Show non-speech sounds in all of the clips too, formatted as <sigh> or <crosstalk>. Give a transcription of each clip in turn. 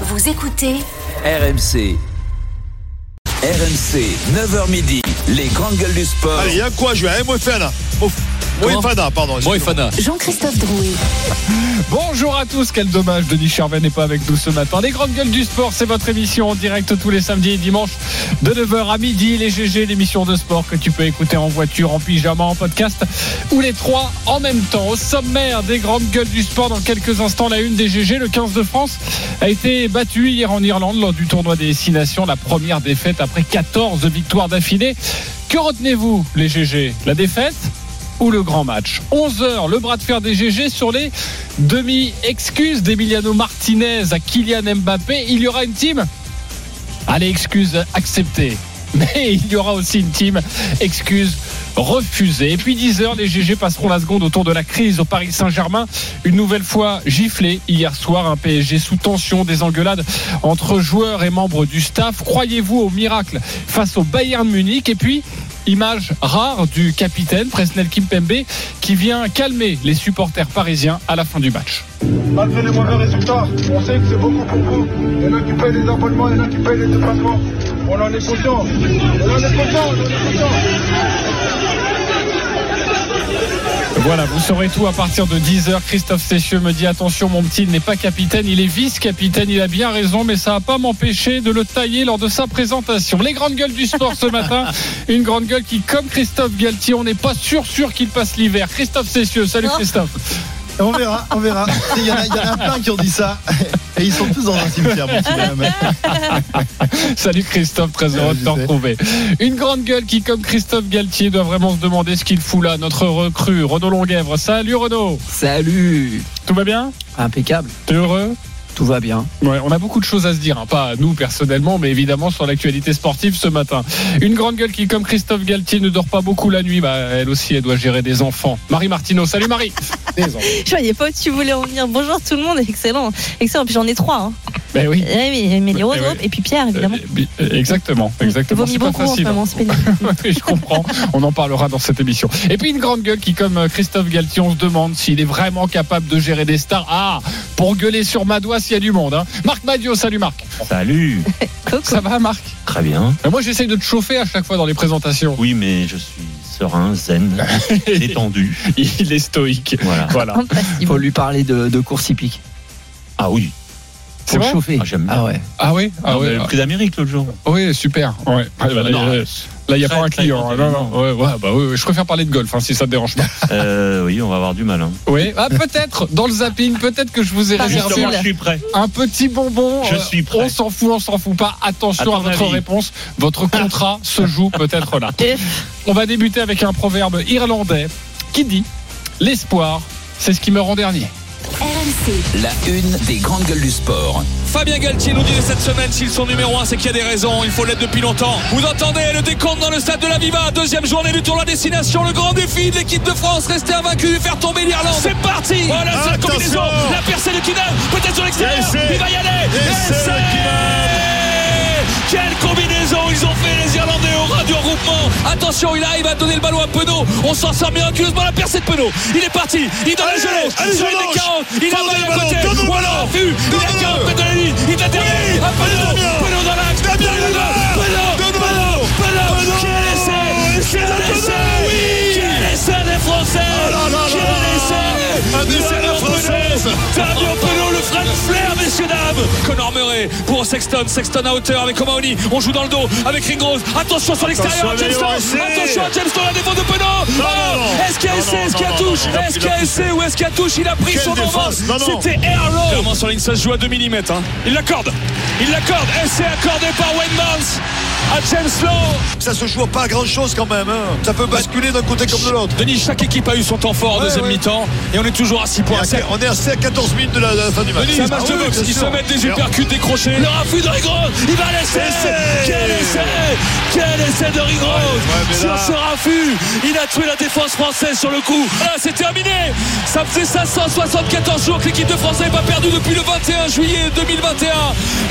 Vous écoutez RMC. RMC, 9h midi, les grandes gueules du sport. Allez, il y a quoi jouer à Moefana. Pardon. Jean-Christophe Drouet. Bonjour à tous, quel dommage, Denis Charvet n'est pas avec nous ce matin. Les grandes gueules du sport, c'est votre émission en direct tous les samedis et dimanches de 9h à midi. Les GG, l'émission de sport que tu peux écouter en voiture, en pyjama, en podcast ou les trois en même temps. Au sommaire des grandes gueules du sport, dans quelques instants, la une des GG, le 15 de France a été battu hier en Irlande lors du tournoi des Six Nations, la première défaite après 14 victoires d'affilée. Que retenez-vous, les GG La défaite? Le grand match 11h, le bras de fer des GG sur les demi-excuses d'Emiliano Martinez à Kylian Mbappé. Il y aura une team Allez, excuses acceptées. <laughs> Mais il y aura aussi une team excuse refusée. Et puis 10h, les GG passeront la seconde autour de la crise au Paris Saint-Germain. Une nouvelle fois giflé hier soir, un PSG sous tension, des engueulades entre joueurs et membres du staff. Croyez-vous au miracle face au Bayern Munich? Et puis image rare du capitaine Presnel Kimpembe qui vient calmer les supporters parisiens à la fin du match. Malgré les mauvais résultats, on sait que c'est beaucoup pour vous. Il y en a qui payent les abonnements, il y en a qui payent les déplacements. On en est conscient. On en est conscient, on en est conscient. Voilà, vous saurez tout à partir de 10h. Christophe Cessieux me dit attention, mon petit, n'est pas capitaine, il est vice-capitaine. Il a bien raison, mais ça va pas m'empêcher de le tailler lors de sa présentation. Les grandes gueules du sport ce matin. <laughs> Une grande gueule qui, comme Christophe Galtier, on n'est pas sûr, sûr qu'il passe l'hiver. Christophe Cessieux, salut Christophe. On verra, on verra. Il y, en a, il y en a plein qui ont dit ça. Et ils sont tous dans un cimetière, mon petit bonhomme. <laughs> Salut Christophe, très heureux de te je sais. retrouver. Une grande gueule qui, comme Christophe Galtier, doit vraiment se demander ce qu'il fout là. Notre recrue, Renaud Longuèvre. Salut Renaud. Salut. Tout va bien? Impeccable. T'es heureux? Tout va bien. Ouais, on a beaucoup de choses à se dire, hein. pas nous personnellement, mais évidemment sur l'actualité sportive ce matin. Une grande gueule qui, comme Christophe Galtier, ne dort pas beaucoup la nuit, bah, elle aussi, elle doit gérer des enfants. Marie Martineau, salut Marie. <laughs> Je voyais pas où tu voulais en venir. Bonjour tout le monde, excellent. Excellent, puis j'en ai trois. Hein. Ben oui. Oui, Mélie Ouais, Roseau ouais. et puis Pierre, évidemment. Euh, euh, exactement, exactement. C'est pas facile. moment. <laughs> Oui, je comprends. On en parlera dans cette émission. Et puis une grande gueule qui, comme euh, Christophe Galtier, on se demande s'il est vraiment capable de gérer des stars. Ah, pour gueuler sur Madois s'il y a du monde. Hein. Marc Madio, salut Marc. Salut, <laughs> Coucou. Ça va Marc? Très bien. Moi j'essaye de te chauffer à chaque fois dans les présentations. Oui, mais je suis serein, zen, <laughs> détendu. Il est stoïque. Voilà. Voilà. Faut lui parler de, de course hippique. Ah oui, Pour vrai chauffer. Ah, j'aime bien. Ah ouais. Ah oui Ah Ah, ouais. le prix d'Amérique l'autre jour. Ah oui, super. Ouais. Ah, bah, là, Non, euh, Là, il n'y a très, pas un client. Non, non. Ouais, ouais, bah, oui, oui. Je préfère parler de golf, hein, si ça te dérange pas. <laughs> Euh, oui, on va avoir du mal. Hein. Oui, ah, peut-être, dans le zapping, peut-être que je vous ai Pas réservé je suis prêt. un petit bonbon. Je Euh, suis prêt. On s'en fout, on s'en fout pas. Attention À votre avis. réponse. Votre contrat se <laughs> joue peut-être là. On va débuter avec un proverbe irlandais qui dit L'espoir, c'est ce qui meurt en dernier. RMC, La une des grandes gueules du sport. Fabien Galtier nous dit cette semaine s'ils sont numéro 1 c'est qu'il y a des raisons, il faut l'être depuis longtemps. Vous entendez le décompte dans le stade de la Viva, deuxième journée du tournoi destination, le grand défi de l'équipe de France, rester invaincu et faire tomber l'Irlande. C'est parti. Voilà c'est la Attention. combinaison, la percée de Kinan, peut-être sur l'extérieur, il va y aller quelle combinaison ils ont fait les Irlandais au ras du regroupement Attention il arrive à donner le ballon à Penaud On s'en sort miraculeusement la percée de Penaud Il est parti, il donne Allez, la gelée Sur des 40 Il a le à ballon, côté Voilà, ballon. vu Il a Donne le 40 ballon. mètres de la ligne Il derrière Oui. à Penaud. Penaud dans l'axe Penaud. Penaud Penaud Quel essai Quel essai Quel essai des Français là. Quel essai Un essai de Fabio Française. Penaud. Fabio Penaud, de flair, messieurs dames. Connor Murray pour Sexton. Sexton à hauteur avec O'Mahony. On joue dans le dos avec Ringrose. Attention sur l'extérieur. Essai. Attention à Jameson, la défense de Penaud. non. Est-ce qu'il y a essai Est-ce qu'il y a touche Est-ce qu'il y a essai ou est-ce qu'il y a touche Il a pris son envol. C'était. Clairement sur ligne, ça se joue à 2 mm. Il l'accorde. Il l'accorde. Essai accordé par Wayne Barnes à James Lowe. Ça se joue pas à grand chose quand même. hein. Ça peut basculer d'un côté comme de l'autre. Denis, chaque équipe a eu son temps fort en Ouais, deuxième ouais. mi-temps et on est toujours à 6 On points. à- On est assez à 14 minutes de la, de la fin du match. Denis, c'est un match Ah de boxe. Ils se mettent des uppercuts décrochés. Le raffut de Rigrose. Il va laisser. Quel essai Quel essai de Rigrose mais Sur là- ce raffut, il a tué la défense française sur le coup. Là, c'est terminé. Ça faisait 574 jours que l'équipe de France n'avait pas perdu depuis le 21 juillet 2021.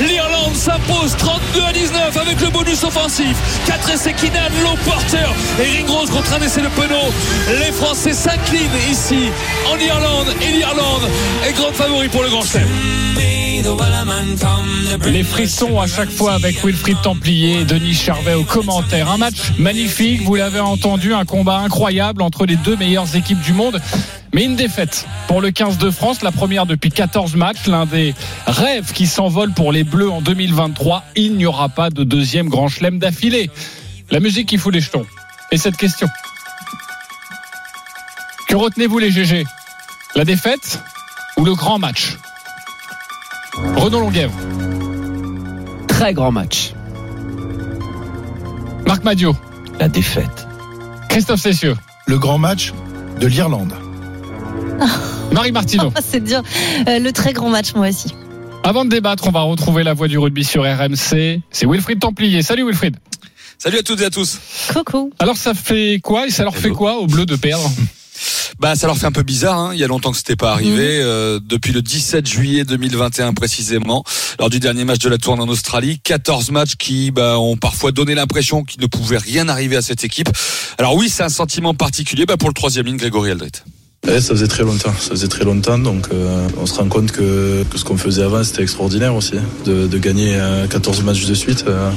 L'Irlande s'impose 32 à 19 avec le bonus offensif. 4 essais Kinan, Low Porter et Ringrose contre un essai de Penaud. Les Français s'inclinent ici en Irlande et l'Irlande est grande favori pour le Grand. Les frissons à chaque fois avec Wilfried Templier et Denis Charvet au commentaire. Un match magnifique, vous l'avez entendu, un combat incroyable entre les deux meilleures équipes du monde. Mais une défaite pour le 15 de France, la première depuis 14 matchs, l'un des rêves qui s'envolent pour les Bleus en 2023. Il n'y aura pas de deuxième grand chelem d'affilée. La musique qui fout les jetons. Et cette question. Que retenez-vous les GG La défaite ou le grand match? Renaud Longuèvre. Très grand match. Marc Madio. La défaite. Christophe Cessieux. Le grand match de l'Irlande. <laughs> Marie Martineau. <laughs> C'est dur. Euh, le très grand match, moi aussi. Avant de débattre, on va retrouver la voix du rugby sur RMC. C'est Wilfried Templier. Salut Wilfried. Salut à toutes et à tous. Coucou. Alors ça fait quoi et ça leur fait quoi aux Bleus de perdre? Bah, ça leur fait un peu bizarre. Hein. Il y a longtemps que c'était pas arrivé. Mhm. Euh, depuis le 17 juillet 2021 précisément, lors du dernier match de la tournée en Australie, 14 matchs qui bah, ont parfois donné l'impression qu'il ne pouvait rien arriver à cette équipe. Alors oui, c'est un sentiment particulier bah, pour le troisième ligne, Grégory Aldrit. Ça faisait très longtemps, ça faisait très longtemps, donc euh, on se rend compte que, que ce qu'on faisait avant c'était extraordinaire aussi, de, de gagner euh, 14 matchs de suite. euh,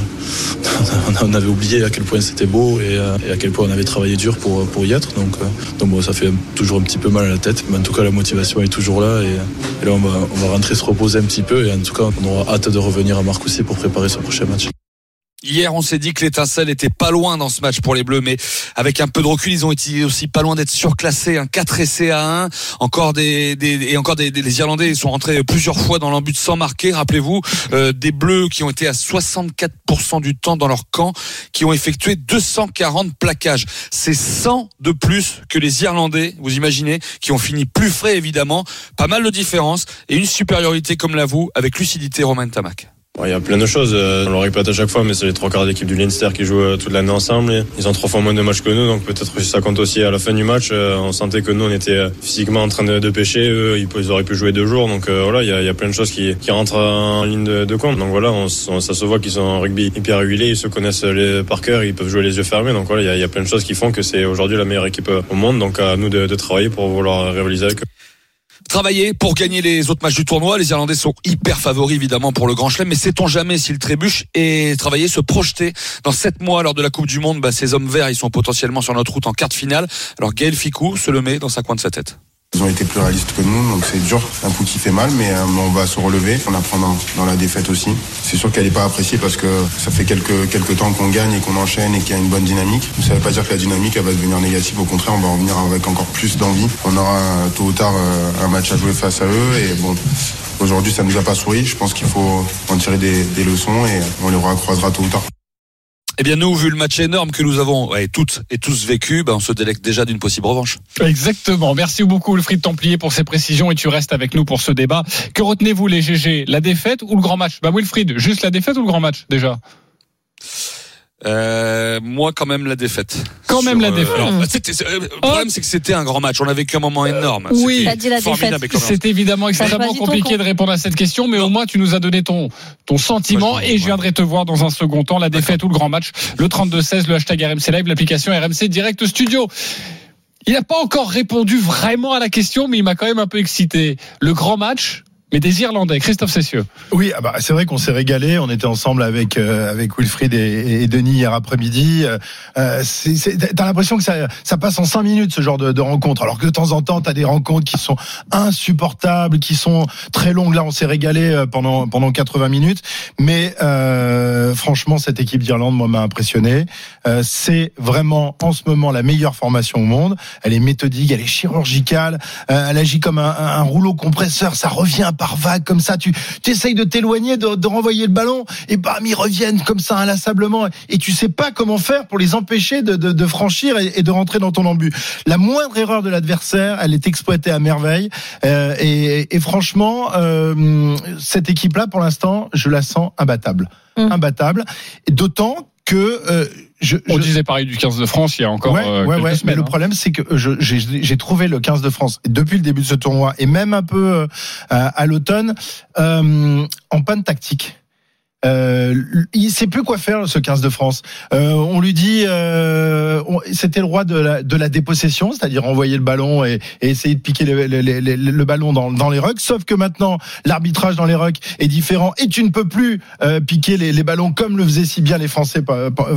<laughs> on avait oublié à quel point c'était beau et, euh, et à quel point on avait travaillé dur pour, pour y être, donc, euh, donc bon, ça fait toujours un petit peu mal à la tête, mais en tout cas la motivation est toujours là et, et là on va, on va rentrer se reposer un petit peu et en tout cas on aura hâte de revenir à Marcoussis pour préparer ce prochain match. Hier, on s'est dit que l'étincelle était pas loin dans ce match pour les Bleus, mais avec un peu de recul, ils ont été aussi pas loin d'être surclassés. Un 4 essais à 1. Encore des, et encore des, les Irlandais sont rentrés plusieurs fois dans l'embut sans marquer. Rappelez-vous, euh, des Bleus qui ont été à 64% du temps dans leur camp, qui ont effectué 240 plaquages. C'est 100 de plus que les Irlandais, vous imaginez, qui ont fini plus frais évidemment. Pas mal de différence et une supériorité comme la vous avec lucidité Romain Tamac. Il y a plein de choses, euh, on le répète à chaque fois, mais c'est les trois quarts d'équipe du Leinster qui jouent euh, toute l'année ensemble. Ils ont trois fois moins de matchs que nous, donc peut-être que ça compte aussi à la fin du match. euh, On sentait que nous, on était physiquement en train de, pêcher, eux, ils auraient pu jouer deux jours. Donc voilà, il y a, plein de choses qui, qui rentrent en ligne de, compte. Donc voilà, on, ça se voit qu'ils sont en rugby hyper réguliers, ils se connaissent les, par cœur, ils peuvent jouer les yeux fermés. Donc voilà, il y a, plein de choses qui font que c'est aujourd'hui la meilleure équipe au monde. Donc à nous de, de travailler pour vouloir rivaliser avec eux. Travailler pour gagner les autres matchs du tournoi. Les Irlandais sont hyper favoris évidemment pour le Grand Chelem, mais sait-on jamais s'ils trébuchent et travailler, se projeter dans sept mois lors de la Coupe du Monde? Bah, ces hommes verts, ils sont potentiellement sur notre route en quart de finale. Alors Gaël Ficou se le met dans sa coin de sa tête. Ils ont été plus réalistes que nous, donc c'est dur. Un coup qui fait mal, mais euh, on va se relever. On apprend dans, la défaite aussi. C'est sûr qu'elle n'est pas appréciée parce que ça fait quelques, quelques temps qu'on gagne et qu'on enchaîne et qu'il y a une bonne dynamique. Ça ne veut pas dire que la dynamique elle va devenir négative. Au contraire, on va revenir avec encore plus d'envie. On aura euh, tôt ou tard euh, un match à jouer face à eux. Et bon, aujourd'hui, ça nous a pas souri. Je pense qu'il faut en tirer des, des leçons et on les recroisera tôt ou tard. Eh bien nous, vu le match énorme que nous avons ouais, toutes et tous vécu, bah, on se délecte déjà d'une possible revanche. Exactement. Merci beaucoup, Wilfried Templier, pour ces précisions et tu restes avec nous pour ce débat. Que retenez-vous, les GG La défaite ou le grand match? Bah, Wilfried, juste la défaite ou le grand match, déjà? Euh, moi, quand même, la défaite. Quand même la euh, défaite. alors, c'était- c'est- euh, le problème, c'est que c'était un grand match. On a vécu un moment énorme. Oui, c'est évidemment extrêmement compliqué de répondre à cette question, mais au moins tu nous as donné ton, ton sentiment Moi, je- et je viendrai te voir dans un second temps, la défaite ou le grand match, le 32-16, le hashtag RMC Live, l'application RMC Direct Studio. Il n'a pas encore répondu vraiment à la question, mais il m'a quand même un peu excité. Le grand match, mais des Irlandais, Christophe Cessieux. Oui, ah bah, c'est vrai qu'on s'est régalé. On était ensemble avec euh, avec Wilfried et, et Denis hier après-midi. Euh, euh, T'as l'impression que ça, ça passe en cinq minutes ce genre de, de rencontre, alors que de temps en temps t'as des rencontres qui sont insupportables, qui sont très longues. Là, on s'est régalé euh, pendant pendant 80 minutes. Mais euh, franchement, cette équipe d'Irlande, moi, m'a impressionné. Euh, c'est vraiment en ce moment la meilleure formation au monde. Elle est méthodique, elle est chirurgicale, euh, elle agit comme un, un rouleau compresseur. Ça revient par vagues comme ça. Tu, essayes de t'éloigner, de, de renvoyer le ballon, et bam, ils reviennent comme ça inlassablement. Et tu sais pas comment faire pour les empêcher de, de, de franchir et, et de rentrer dans ton embut. La moindre erreur de l'adversaire, elle est exploitée à merveille. Euh, et, et franchement, euh, cette équipe-là, pour l'instant, je la sens imbattable. Mm. Imbattable. D'autant que euh, je, On je- disait pareil du 15 de France il y a encore ouais, euh, ouais, quelques ouais. Mais le hein. problème, c'est que j'ai trouvé le 15 de France depuis le début de ce tournoi et même un peu euh, à, à l'automne euh, en panne tactique. Euh, il sait plus quoi faire ce 15 de France. Euh, on lui dit, euh, c'était le roi de la, dépossession, c'est-à-dire envoyer le ballon et, essayer de piquer le, ballon dans, les rucks. Sauf que maintenant, l'arbitrage dans les rucks est différent et tu ne peux plus euh, piquer les, les ballons comme le faisaient si bien les Français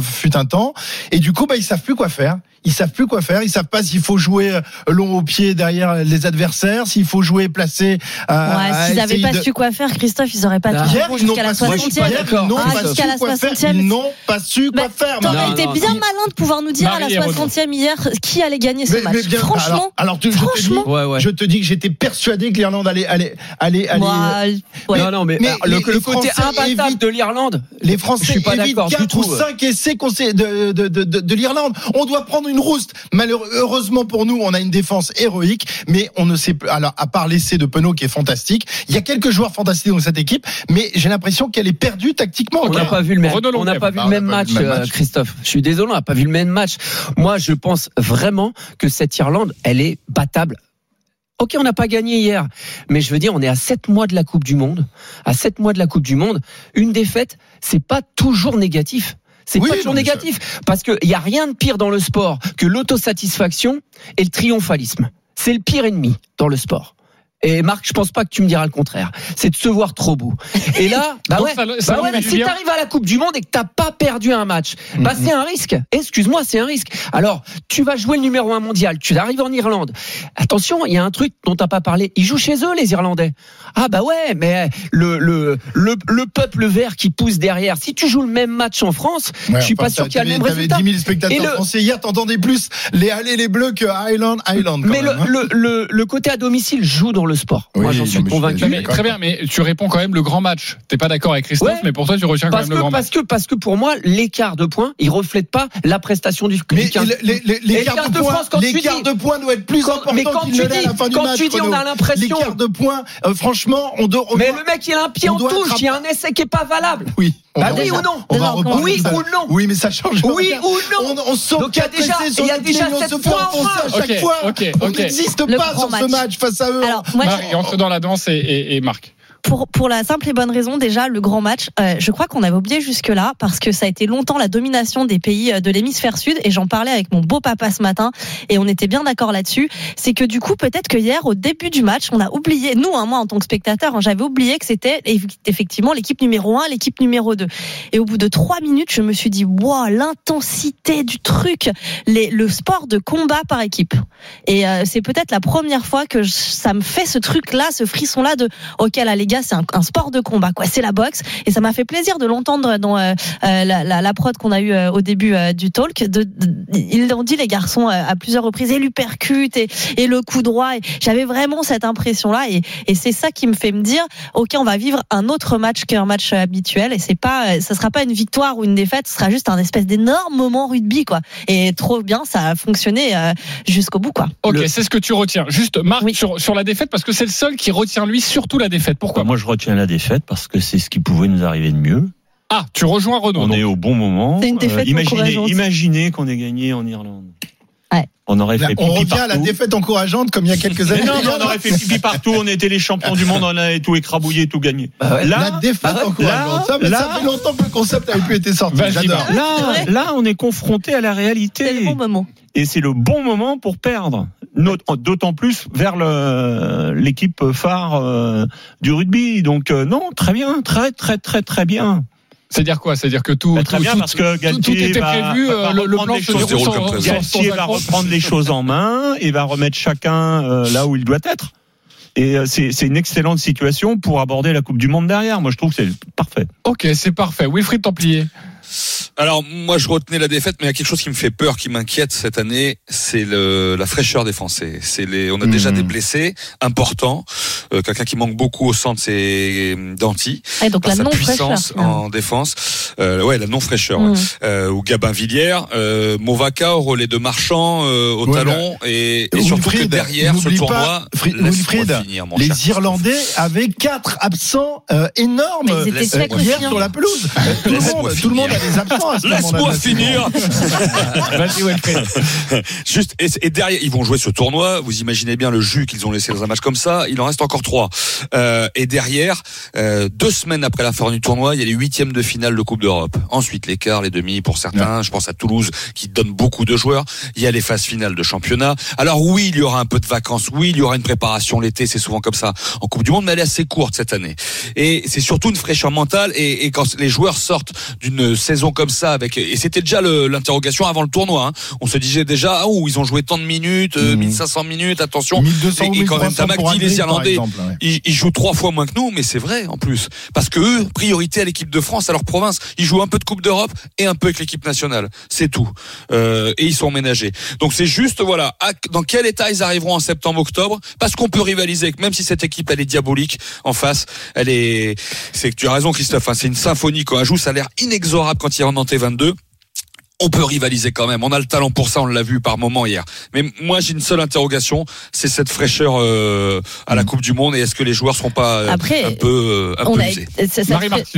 fut un temps. Et du coup, bah, ils savent plus quoi faire. Ils savent plus quoi faire. Ils savent pas s'il faut jouer euh, long au pied derrière les adversaires, s'il faut jouer placé. à- Ouais, à s'ils n'avaient pas de- su quoi faire, Christophe, ils auraient pas n'ont jusqu'à la pas su- moi, je suis pas 60e. d'accord. Ils n'ont Ah, pas jusqu'à su la quoi faire. 60e. Ils n'ont pas su quoi faire. T'aurais été bien malin de pouvoir nous dire à la Renaud. 60e hier qui allait gagner ce Mais- match. mais bien- Franchement, alors, alors tu- je, te dis, franchement. Ouais, ouais. je te dis que j'étais persuadé que l'Irlande allait aller aller aller. Moi, ouais. Non, non, mais, le, côté imbattable de l'Irlande, Les Français Je suis pas évitent d'accord du 4 tout. ou 5 essais de l'Irlande. On doit prendre une rouste. Malheureusement pour nous, on a une défense héroïque, mais on ne sait plus. Alors, à part l'essai de Penaud qui est fantastique, il y a quelques joueurs fantastiques dans cette équipe, mais j'ai l'impression qu'elle est perdue tactiquement. on n'a pas vu le même, on n'a pas vu le match. Christophe. Je suis désolé, on n'a pas vu le même match. Moi, je pense vraiment que cette Irlande, elle est battable. Ok, on n'a pas gagné hier, mais je veux dire, on est à 7 mois de la Coupe du Monde. À 7 mois de la Coupe du Monde, une défaite, c'est pas toujours négatif. C'est Oui, pas toujours ça- négatif. Parce qu'il n'y a rien de pire dans le sport que l'autosatisfaction et le triomphalisme. C'est le pire ennemi dans le sport. Et Marc, je pense pas que tu me diras le contraire. C'est de se voir trop beau. Et là, <laughs> bah ouais, ça- ça bah ouais, mais si t'arrives à la Coupe du Monde et que t'as pas perdu un match, bah c'est un risque. Excuse-moi, c'est un risque. Alors, tu vas jouer le numéro un mondial, tu arrives en Irlande. Attention, il y a un truc dont t'as pas parlé. Ils jouent chez eux, les Irlandais. Ah bah ouais, mais le le le, le peuple vert qui pousse derrière. Si tu joues le même match en France, Ouais, je suis enfin, pas sûr qu'il y a le même résultat. 10 000 spectateurs Et le- français hier, t'entendais plus les allées les bleus que Highland Highland. Mais même, hein. le, le, le côté à domicile joue dans le sport. Moi, j'en suis convaincu. Mais très bien, mais tu réponds quand même le grand match. T'es pas d'accord avec Christophe, Ouais. mais pour toi, tu retiens quand Parce même que, le grand match. parce que, parce que pour moi, l'écart de points, il reflète pas la prestation du, Mais du 15. les, les, les Et quarts le 15 de de points, France, quand les tu quarts dis- de points doivent être plus Quand- mais importants quand tu ne l'est à dis- la fin du quand match. tu dis, on a l'impression- Les quarts de points, euh, franchement, on doit. Mais doit- le mec, il a un pied en doit touche, il y a un essai qui est pas valable. Oui. On Bah va- oui ou non on va Non, reparler oui ou non Oui, mais ça change. Oui rien. ou non On, on sort Donc, il y a déjà- il y a déjà ligne, on sept se fait points en enfoncer à chaque fois. On n'existe pas sur ce match. match face à eux. Alors, moi, je- Marie, entre dans la danse et, et, et Marc. Pour, pour la simple et bonne raison, déjà, le grand match, euh, je crois qu'on avait oublié jusque-là, parce que ça a été longtemps la domination des pays euh, de l'hémisphère sud, et j'en parlais avec mon beau papa ce matin, et on était bien d'accord là-dessus. C'est que du coup, peut-être que hier, au début du match, on a oublié, nous, hein, moi, en tant que spectateur, hein, j'avais oublié que c'était eff- effectivement l'équipe numéro 1, l'équipe numéro 2. Et au bout de trois minutes, je me suis dit, wow, l'intensité du truc, le sport de combat par équipe. Et euh, c'est peut-être la première fois que ça me fait ce truc-là, ce frisson-là de, ok, là, les gars, c'est un, un sport de combat, quoi. C'est la boxe. Et ça m'a fait plaisir de l'entendre dans euh, euh, la, la, la prod qu'on a eu au début euh, du talk. De, de- ils l'ont dit, les garçons, euh, à plusieurs reprises, et l'uppercut et, et le coup droit. Et J'avais vraiment cette impression-là. Et, et c'est ça qui me fait me dire, ok, on va vivre un autre match qu'un match habituel. Et c'est pas, euh, ça sera pas une victoire ou une défaite, ce sera juste un espèce d'énorme moment rugby, quoi. Et trop bien, ça a fonctionné euh, jusqu'au bout, quoi. Ok, Le- c'est ce que tu retiens. Juste, Marc, Oui. sur, sur la défaite, parce que c'est le seul qui retient, lui, surtout la défaite. Pourquoi? Bah, moi, je retiens la défaite parce que c'est ce qui pouvait nous arriver de mieux. Ah, tu rejoins Renaud. On donc. est au bon moment. Euh, C'est une défaite imaginez, encourageante. imaginez qu'on ait gagné en Irlande. Ouais. On aurait Là, fait on pipi revient à la partout. défaite encourageante comme il y a quelques Mais années. non, mais on aurait fait pipi partout. On était les champions du monde. On avait tout écrabouillé, tout gagné. Bah ouais. la défaite bah encourageante. Ça, mais là- ça fait longtemps que le concept avait plus été sorti. J'adore. Marc. Là, là, on est confronté à la réalité. C'est le bon moment. Et c'est le bon moment pour perdre. D'autant plus vers l'équipe phare euh, du rugby. Donc euh, non, très bien, très très très très bien. C'est-à-dire quoi? C'est-à-dire que tout, Bah, très tout- bien tout- parce que tout, Galtier tout était va- prévu, va euh, le, le reprendre plan les se déroule sans, Galtier va reprendre les choses en main et va remettre chacun euh, là où il doit être. Et euh, c'est c'est une excellente situation pour aborder la Coupe du Monde derrière. Moi, je trouve que c'est parfait. Ok, c'est parfait. Wilfried Templier. Alors moi je retenais la défaite, mais il y a quelque chose qui me fait peur, qui m'inquiète cette année, c'est le, la fraîcheur des Français. C'est les, on a déjà Mhm. des blessés importants, euh, quelqu'un qui manque beaucoup au centre, c'est Danti, Et donc par la sa non fraîcheur. puissance en défense. Euh, ouais, la non fraîcheur. Mm. Euh, ou Gabin Villiers, euh, Movaca au relais de Marchand euh, au Ouais, talon et, et Wilfried, surtout que derrière ce tournoi, pas, finir, Les cher Irlandais avaient quatre absents euh, énormes euh, hier sur la pelouse. <laughs> Tout le monde, tout le monde absents. Laisse-moi finir. <laughs> Juste et, et derrière, ils vont jouer ce tournoi. Vous imaginez bien le jus qu'ils ont laissé dans un match comme ça. Il en reste encore trois. Euh, et derrière, euh, deux semaines après la fin du tournoi, il y a les huitièmes de finale de Coupe d'Europe. Ensuite, les quarts, les demi pour certains. Je pense à Toulouse qui donne beaucoup de joueurs. Il y a les phases finales de championnat. Alors oui, il y aura un peu de vacances. Oui, il y aura une préparation l'été. C'est souvent comme ça en Coupe du Monde, mais elle est assez courte cette année. Et c'est surtout une fraîcheur mentale. Et, et quand les joueurs sortent d'une saison comme ça, avec et c'était déjà l'interrogation avant le tournoi. hein. On se disait déjà, ah, oh, ils ont joué tant de minutes, euh, 1500 minutes. Attention. 1200 ou et, et quand même, 1300 Tamak dit les Irlandais, exemple, ouais. ils, ils jouent trois fois moins que nous, mais c'est vrai en plus. Parce que eux, priorité à l'équipe de France, à leur province. Ils jouent un peu de Coupe d'Europe et un peu avec l'équipe nationale. C'est tout. Euh, et ils sont ménagés. Donc c'est juste, voilà, à- dans quel état ils arriveront en septembre-octobre? Parce qu'on peut rivaliser, même si cette équipe, elle est diabolique en face. Elle est, c'est que tu as raison, Christophe. hein, c'est une symphonie quand elle joue. Ça a l'air inexorable quand il rentre dans T22 on peut rivaliser quand même. On a le talent pour ça, on l'a vu par moment hier. Mais moi, j'ai une seule interrogation, c'est cette fraîcheur euh, à la Coupe du Monde et est-ce que les joueurs seront pas euh, Après, un peu, euh, un on peu a, usés cette,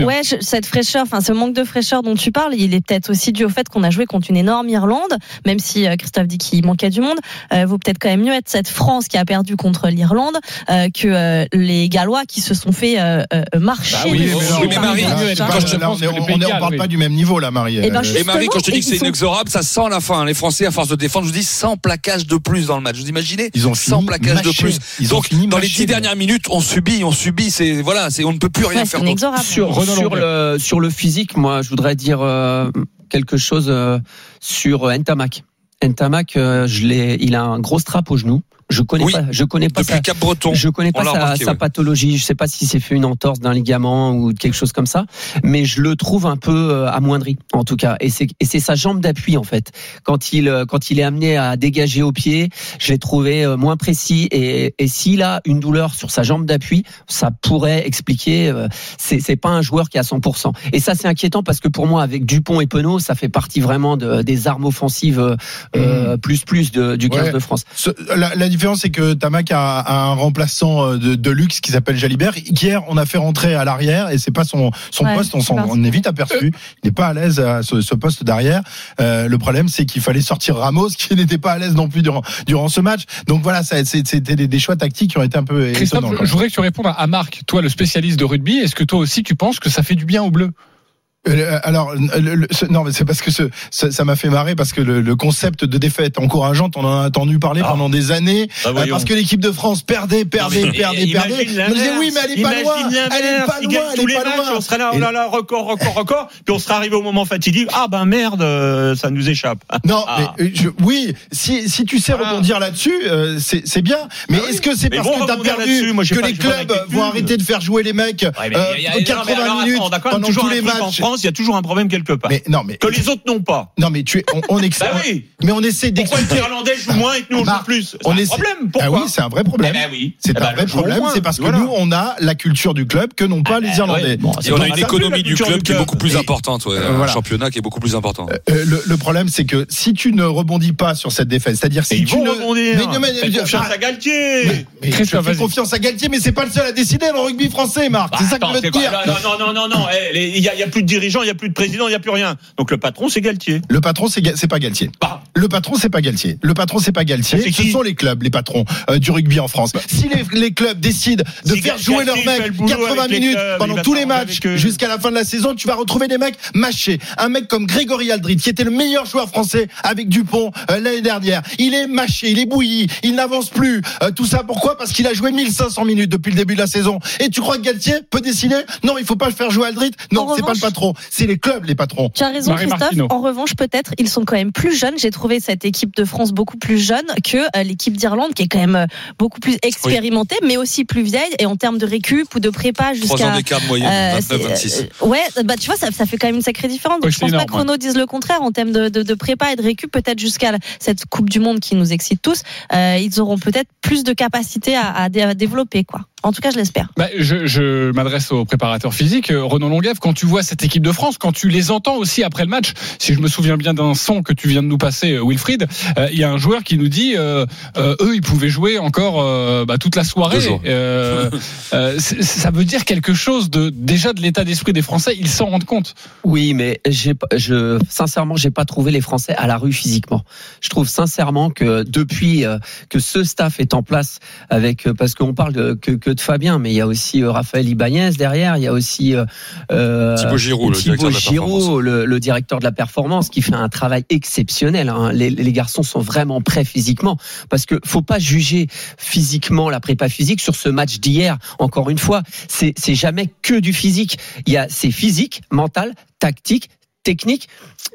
ouais, je- cette fraîcheur, enfin ce manque de fraîcheur dont tu parles, il est peut-être aussi dû au fait qu'on a joué contre une énorme Irlande, même si euh, Christophe dit qu'il manquait du monde. Euh, vaut peut-être quand même mieux être cette France qui a perdu contre l'Irlande euh, que euh, les Gallois qui se sont fait euh, euh, marcher. Bah oui, mais, mais Marie, on est- on est- on parle pas du même niveau là, Marie. Eh ben, Euh, Et Marie, quand je te dis que c'est inexorable, ça sent la fin. Les Français, à force de défendre, je vous dis 100 plaquages de plus dans le match. Vous imaginez Ils ont 100 fini plaquages de plus. Ils ont Donc, fini dans les mâchés, 10 dernières minutes, on subit, on subit. C'est voilà, c'est on ne peut plus rien faire d'autre. Sur, sur le, sur le physique, moi, je voudrais dire euh, quelque chose euh, sur euh, Ntamak. Ntamak, euh, je l'ai, il a un gros strap au genou. Je connais Oui. pas, je connais pas Depuis sa, Cap Breton. je connais On pas sa, remarqué, sa ouais. pathologie. Je sais pas si c'est fait une entorse d'un ligament ou quelque chose comme ça, mais je le trouve un peu euh, amoindri, en tout cas. Et c'est, et c'est sa jambe d'appui, en fait. Quand il, euh, quand il est amené à dégager au pied, je l'ai trouvé euh, moins précis. Et, et s'il a une douleur sur sa jambe d'appui, ça pourrait expliquer. euh, c'est, c'est pas un joueur qui est à 100%. Et ça, c'est inquiétant parce que pour moi, avec Dupont et Penaud, ça fait partie vraiment de, des armes offensives euh, euh, plus plus de, du 15 Mmh. Ouais. de France. Ce- la, la différence, c'est que Tamac a, a un remplaçant euh, de, de luxe qui s'appelle Jalibert. Hier, on a fait rentrer à l'arrière et c'est pas son, son Ouais, poste. On, s'en- on est vite aperçu. Il n'est pas à l'aise à ce, ce poste d'arrière. Euh, le problème, c'est qu'il fallait sortir Ramos, <laughs> qui n'était pas à l'aise non plus durant, durant ce match. Donc voilà, ça, c'est- c'était des, des choix tactiques qui ont été un peu Christophe, étonnants. je voudrais que tu répondes à Marc, toi le spécialiste de rugby. Est-ce que toi aussi tu penses que ça fait du bien aux Bleus? Euh, alors, le- le- ce- non, mais c'est parce que ce, ça m'a fait marrer parce que le, le concept de défaite encourageante, on en a entendu parler pendant des années, Ah, euh, parce que l'équipe de France perdait, perdait, mais perdait, perdait. On disait oui, mais elle est pas loin, elle est pas loin, elle tous est les pas matchs, loin. on serait là, oh là là, record, record, record, puis on serait arrivé au moment fatidique. Ah ben merde, euh, ça nous échappe. Non, Ah. mais euh, je, oui, si, si tu sais rebondir là-dessus, euh, c'est c'est bien. Mais Ah est-ce que c'est parce que t'as perdu que les clubs vont arrêter de faire jouer les mecs Ouais, mais euh, il y a- il y a- 80 non, mais alors, minutes pendant tous les matchs France, il y a toujours un problème quelque part. Mais non, mais que les autres n'ont pas. non, mais tu es, on, on <laughs> Bah oui. mais on essaie Pourquoi les d'expliquer. Irlandais jouent moins et que nous on Bah, joue plus C'est on un essaie- problème. Ah Pourquoi oui, c'est un vrai problème. Eh ben oui. C'est Eh un ben, vrai problème, c'est parce que Voilà. nous, on a la culture du club que n'ont pas les Irlandais. ouais. Bon, Et on a une ça économie du club du qui est beaucoup plus Et- importante, ouais, Euh, un championnat qui est beaucoup plus important. Euh, le, le problème, c'est que si tu ne rebondis pas sur cette défaite, c'est-à-dire si tu ne rebondir. mais, confiance ah, à Galtier. mais- mais je Christophe, fais confiance à Galtier, mais c'est pas le seul à décider dans le rugby français, Marc. Bah, c'est ça attends, que je veux te dire. Non, non, non, non, non. Eh, il y a plus de dirigeants, il y a plus de président, il y a plus rien. Donc le patron, c'est Galtier. Le patron, c'est Ga- c'est pas Galtier. Bah. Le patron, c'est pas Galtier. Le patron, c'est pas Galtier. C'est Ce sont les clubs, les patrons euh, du rugby en France. Si les, les clubs décident de Si faire Galtier jouer leurs mecs le boulot 80 avec les minutes clubs, pendant tous les matchs jusqu'à la fin de la saison, tu vas retrouver des mecs mâchés. Un mec comme Grégory Aldrit, qui était le meilleur joueur français avec Dupont euh, l'année dernière. Il est mâché, il est bouilli, il n'avance plus. Euh, tout ça pourquoi? Parce qu'il a joué 1500 minutes depuis le début de la saison. Et tu crois que Galtier peut décider? Non, il faut pas le faire jouer Aldrit. Non, En c'est pas le revanche- C'est les clubs, les patrons. Tu as raison, Marie Christophe. En revanche, peut-être, ils sont quand même plus jeunes. J'ai trouvé cette équipe de France beaucoup plus jeune que euh, l'équipe d'Irlande, qui est quand même euh, beaucoup plus expérimentée, mais aussi plus vieille. Et en termes de récup ou de prépa Trois ans jusqu'à. d'écart de moyenne, Euh, 29, c'est- 26. euh, ouais, bah tu vois, ça, ça fait quand même une sacrée différence. Donc, Ouais, je pense pas que Renaud dise le contraire en termes de, de, de prépa et de récup. Peut-être jusqu'à cette Coupe du Monde qui nous excite tous, euh, ils auront peut-être plus de capacité à, à développer, quoi. En tout cas, je l'espère. Bah, je je m'adresse au préparateur physique, euh, Renaud Longuev. Quand tu vois cette équipe de France, quand tu les entends aussi après le match, si je me souviens bien d'un son que tu viens de nous passer, euh, Wilfried, euh, il y a un joueur qui nous dit, euh, euh, eux, ils pouvaient jouer encore euh, bah, toute la soirée. Euh, euh, ça veut dire quelque chose de déjà de l'état d'esprit des Français. Ils s'en rendent compte. Oui, mais j'ai, je, sincèrement, j'ai pas trouvé les Français à la rue physiquement. Je trouve sincèrement que depuis euh, que ce staff est en place, avec euh, parce qu'on parle de, que, que de Fabien, mais il y a aussi euh, Raphaël Ibanez derrière, il y a aussi euh, euh, Thibaut Giroud, le directeur de la Giroud, performance. le, le directeur de la performance, qui fait un travail exceptionnel. hein. Les, les garçons sont vraiment prêts physiquement, parce que faut pas juger physiquement la prépa physique sur ce match d'hier. Encore une fois, c'est jamais que du physique. Il y a c'est physique, mental, tactique technique,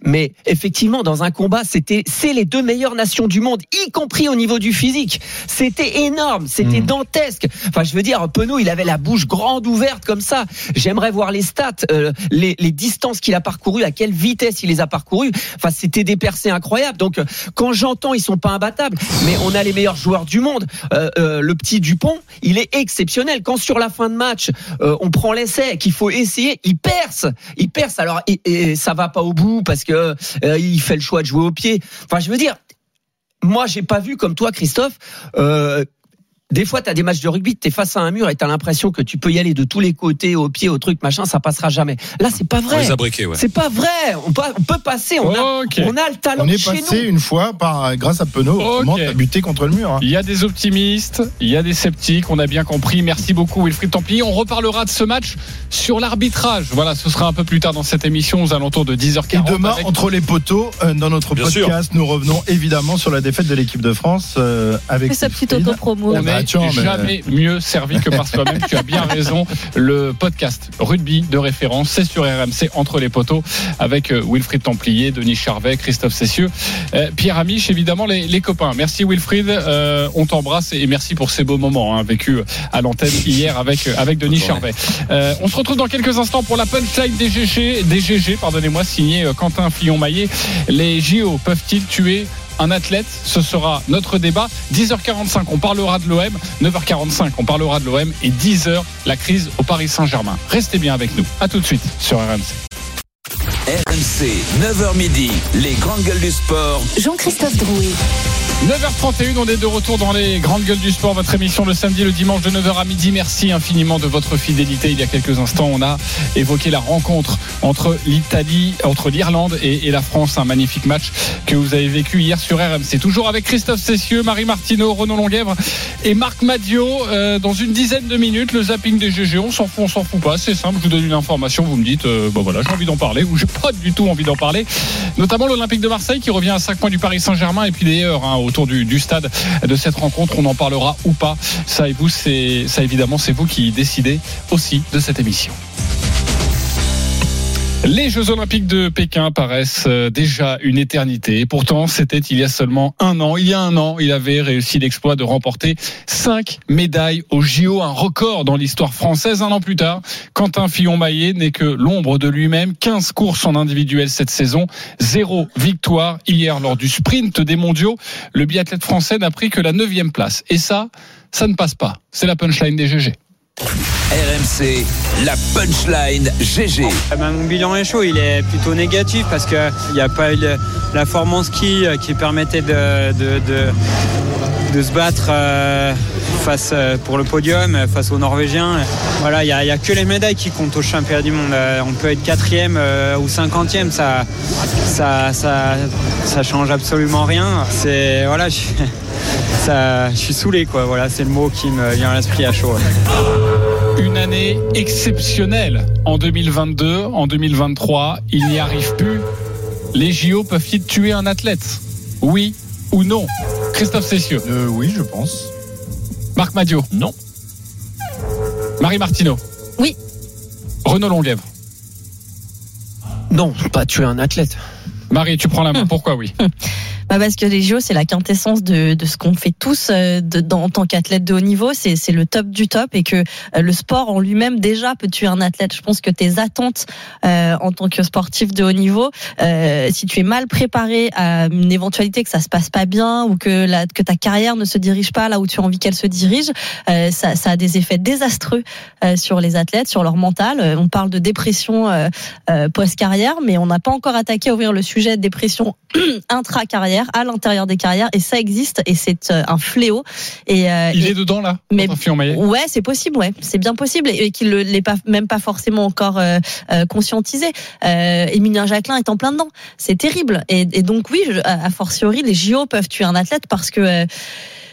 mais effectivement dans un combat, c'était c'est les deux meilleures nations du monde, y compris au niveau du physique. C'était énorme, c'était dantesque. Enfin, je veux dire, Penaud, il avait la bouche grande ouverte comme ça. J'aimerais voir les stats, euh, les, les distances qu'il a parcourues, à quelle vitesse il les a parcourues. Enfin, c'était des percées incroyables. Donc, quand j'entends, ils sont pas imbattables, mais on a les meilleurs joueurs du monde. Euh, euh, le petit Dupont, il est exceptionnel. Quand sur la fin de match, euh, on prend l'essai, qu'il faut essayer, il perce, il perce. Alors, et, et ça va pas au bout parce que euh, il fait le choix de jouer au pied. Enfin, je veux dire, moi, j'ai pas vu comme toi, Christophe. Euh, des fois, tu as des matchs de rugby, tu es face à un mur et tu as l'impression que tu peux y aller de tous les côtés, au pied, au truc, machin, ça passera jamais. Là, c'est pas vrai. ouais. C'est pas vrai. On peut, on peut passer. On, a, on a le talent On est chez passé nous. une fois par grâce à Penaud. Autrement, Ok. t'as buté contre le mur. hein. Il y a des optimistes, il y a des sceptiques, on a bien compris. Merci beaucoup Wilfried Templier. On reparlera de ce match sur l'arbitrage. Voilà, ce sera un peu plus tard dans cette émission aux alentours de 10h40. Et demain, avec- entre les poteaux, euh, dans notre Bien podcast, nous revenons évidemment sur la défaite de l'équipe de France euh, avec sa petite auto-promo. On bah, n'est tiens, mais- jamais mieux servi que par soi-même. tu as bien <laughs> raison. Le podcast rugby de référence, c'est sur RMC entre les poteaux avec euh, Wilfried Templier, Denis Charvet, Christophe Cessieux, euh, Pierre Amiche, évidemment les, les copains. Merci Wilfried, euh, on t'embrasse et merci pour ces beaux moments hein, vécus à l'antenne hier avec avec Denis. Charvet. Euh, on se retrouve dans quelques instants pour la punchline des GG, des GG, pardonnez-moi, signé euh, Quentin Fillon-Maillet. Les JO peuvent-ils tuer un athlète, ce sera notre débat. 10h45, on parlera de l'OM. 9h45, on parlera de l'OM. Et 10h, la crise au Paris Saint-Germain. Restez bien avec nous. À tout de suite sur RMC. RMC, 9h midi, les grandes gueules du sport. Jean-Christophe Drouet. 9h31, on est de retour dans les grandes gueules du sport, votre émission le samedi, le dimanche de 9h à midi. Merci infiniment de votre fidélité. Il y a quelques instants, on a évoqué la rencontre entre l'Italie, entre l'Irlande et, la France. Un magnifique match que vous avez vécu hier sur RMC. Toujours avec Christophe Cessieux, Marie Martineau, Renaud Longuèvre et Marc Madio. Euh, dans une dizaine de minutes, le zapping des GG, on s'en fout, on s'en fout pas. C'est simple, je vous donne une information, vous me dites, euh, bon voilà, j'ai envie d'en parler ou j'ai pas du tout envie d'en parler. Notamment l'Olympique de Marseille qui revient à 5 points du Paris Saint-Germain et puis d'ailleurs autour du, stade de cette rencontre, on en parlera ou pas. Ça évidemment, c'est vous qui décidez aussi de cette émission. Les Jeux Olympiques de Pékin paraissent euh, déjà une éternité. Et pourtant, c'était il y a seulement un an. Il y a un an, il avait réussi l'exploit de remporter cinq médailles au JO, un record dans l'histoire française. Un an plus tard, Quentin Fillon-Maillet n'est que l'ombre de lui-même. 15 courses en individuel cette saison, zéro victoire hier lors du sprint des mondiaux. Le biathlète français n'a pris que la neuvième place. Et ça, ça ne passe pas. C'est la punchline des GG. RMC, la punchline GG. Eh ben, mon bilan est chaud, il est plutôt négatif parce qu'il n'y a pas eu la forme en ski euh, qui permettait de, de, se battre euh, face euh, pour le podium face aux Norvégiens. Voilà, il n'y a, que les médailles qui comptent au championnat du monde. On peut être quatrième ou cinquantième, ça, ça, ça, ça change absolument rien. C'est voilà, je, <laughs> ça, je suis saoulé quoi. Voilà, c'est le mot qui me vient à l'esprit à chaud. Une année exceptionnelle en 2022, en 2023, il n'y arrive plus. Les JO peuvent-ils tuer un athlète? Oui ou non? Christophe Cessieux Euh, oui, je pense. Marc Madio Non. Marie Martineau Oui. Renaud Longuèvre Non, pas tuer un athlète. Marie, tu prends la main. Pourquoi oui? <laughs> Bah parce que les JO, c'est la quintessence de, de ce qu'on fait tous euh, de, dans, en tant qu'athlète de haut niveau. C'est le top du top et que euh, le sport en lui-même déjà peut tuer un athlète. Je pense que tes attentes euh, en tant que sportif de haut niveau, euh, si tu es mal préparé à une éventualité que ça se passe pas bien ou que la, que ta carrière ne se dirige pas là où tu as envie qu'elle se dirige, euh, ça, ça a des effets désastreux euh, sur les athlètes, sur leur mental. On parle de dépression post-carrière, mais on n'a pas encore attaqué à ouvrir le sujet de dépression <clears throat> intra-carrière, à l'intérieur des carrières, et ça existe, et c'est euh, un fléau. Et, euh, Il et- est dedans là mais ouais, c'est possible, ouais, c'est bien possible, et, et qu'il ne l'ait pas même pas forcément encore euh, euh, conscientisé. Euh, Émilien Jacquelin est en plein dedans, c'est terrible. Et, et donc oui, je- a a fortiori, les JO peuvent tuer un athlète parce que euh,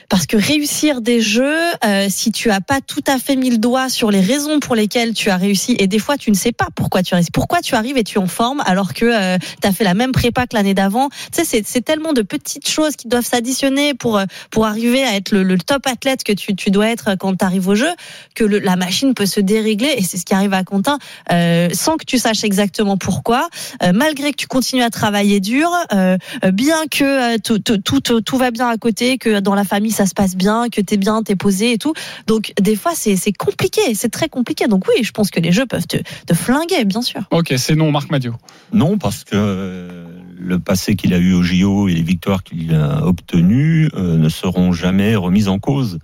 parce que réussir des jeux, euh, si tu as pas tout à fait mis le doigt sur les raisons pour lesquelles tu as réussi, et des fois tu ne sais pas pourquoi tu as réussi, pourquoi tu arrives et tu es en forme alors que tu as fait la même prépa que l'année d'avant? Tu sais, c'est- tellement de petites choses qui doivent s'additionner pour euh, pour arriver à être le, le top athlète que tu, tu dois être quand tu arrives au jeu, que le- la machine peut se dérégler, et c'est ce qui arrive à Quentin, euh, sans que tu saches exactement pourquoi, euh, malgré que tu continues à travailler dur, euh, euh, bien que euh, tout, tout, tout va bien à côté, que dans la famille ça se passe bien, que t'es bien, t'es posé et tout. Donc des fois c'est compliqué, c'est très compliqué. Donc oui, je pense que les jeux peuvent te, te flinguer, bien sûr. Ok, c'est non, Marc Madio. Non, parce que euh, le passé qu'il a eu au JO et les victoires qu'il a obtenues euh, ne seront jamais remises en cause.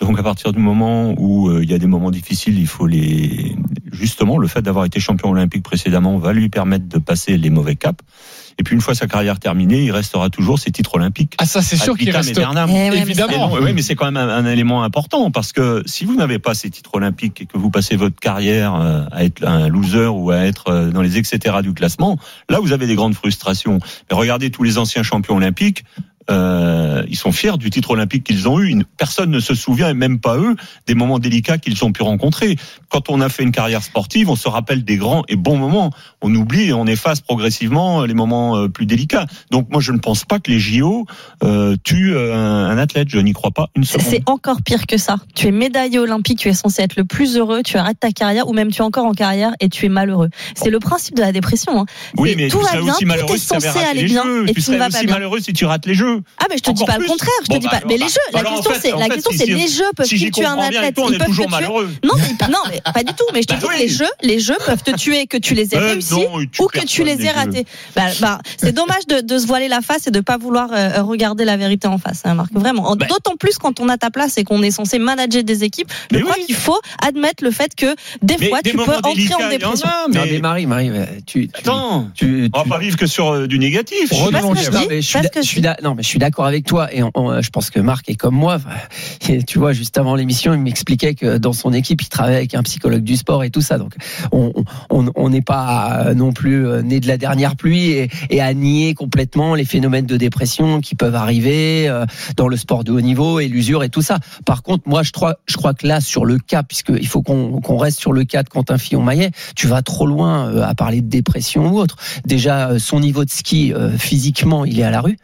Donc à partir du moment où euh, il y a des moments difficiles, il faut les justement le fait d'avoir été champion olympique précédemment va lui permettre de passer les mauvais caps. Et puis une fois sa carrière terminée, il restera toujours ses titres olympiques. Ah ça c'est sûr qu'il reste. Eh ouais, mais évidemment. Oui, mais c'est quand même un, un élément important parce que si vous n'avez pas ces titres olympiques et que vous passez votre carrière euh, à être un loser ou à être euh, dans les etc du classement, là vous avez des grandes frustrations. Mais regardez tous les anciens champions olympiques. Euh, ils sont fiers du titre olympique qu'ils ont eu. Personne ne se souvient, et même pas eux, des moments délicats qu'ils ont pu rencontrer. Quand on a fait une carrière sportive, on se rappelle des grands et bons moments. On oublie et on efface progressivement les moments euh, plus délicats. Donc moi, je ne pense pas que les JO euh, tuent euh, un, un athlète. Je n'y crois pas une seconde. c'est encore pire que ça. Tu es médaillé olympique, tu es censé être le plus heureux, tu arrêtes ta carrière ou même tu es encore en carrière et tu es malheureux. C'est le principe de la dépression. hein. Oui, mais tout tu va bien, aussi tout malheureux si censé aller bien jeux. et Tu tu ne vas aussi pas bien. malheureux si tu rates les jeux. Ah mais je te dis pas le contraire, je te Bon, dis bah, pas. Mais bah, les jeux, bah, la question c'est la question les jeux peuvent tuer un athlète. Ils peuvent toujours te malheureux. Non, non, pas du tout. Mais je te Bah dis les jeux, les jeux peuvent te tuer, que tu les aies réussis ou que tu les aies ratés. Bah, bah, c'est dommage de, de se voiler la face et de pas vouloir euh, regarder la vérité en face, hein, Marc. Vraiment. En- Bah. D'autant plus quand on a ta place et qu'on est censé manager des équipes. Je Mais crois oui. qu'il faut admettre le fait que des Mais fois des tu peux entrer en dépression. a, Non, mais- mais Marie, Marie, euh, tu, tu, Attends, tu, on va pas vivre que sur euh, du négatif. sais pas ce que je Non, mais je suis, je non, mais je d'accord avec toi et on- on- je pense que Marc est comme moi. Et <laughs> tu vois, juste avant l'émission, il m'expliquait que dans son équipe, il travaille avec un psychologue du sport et tout ça. Donc, on on on n'est pas non plus né de la dernière pluie et, et à nier complètement les phénomènes de dépression qui peuvent arriver euh, dans le sport de haut niveau et l'usure et tout ça. Par contre, moi, je crois, je crois que là, sur le cas, puisqu'il faut qu'on qu'on reste sur le cas de Quentin Fillon-Maillet, tu vas trop loin euh, à parler de dépression ou autre. Déjà, euh, son niveau de ski, physiquement, il est à la rue.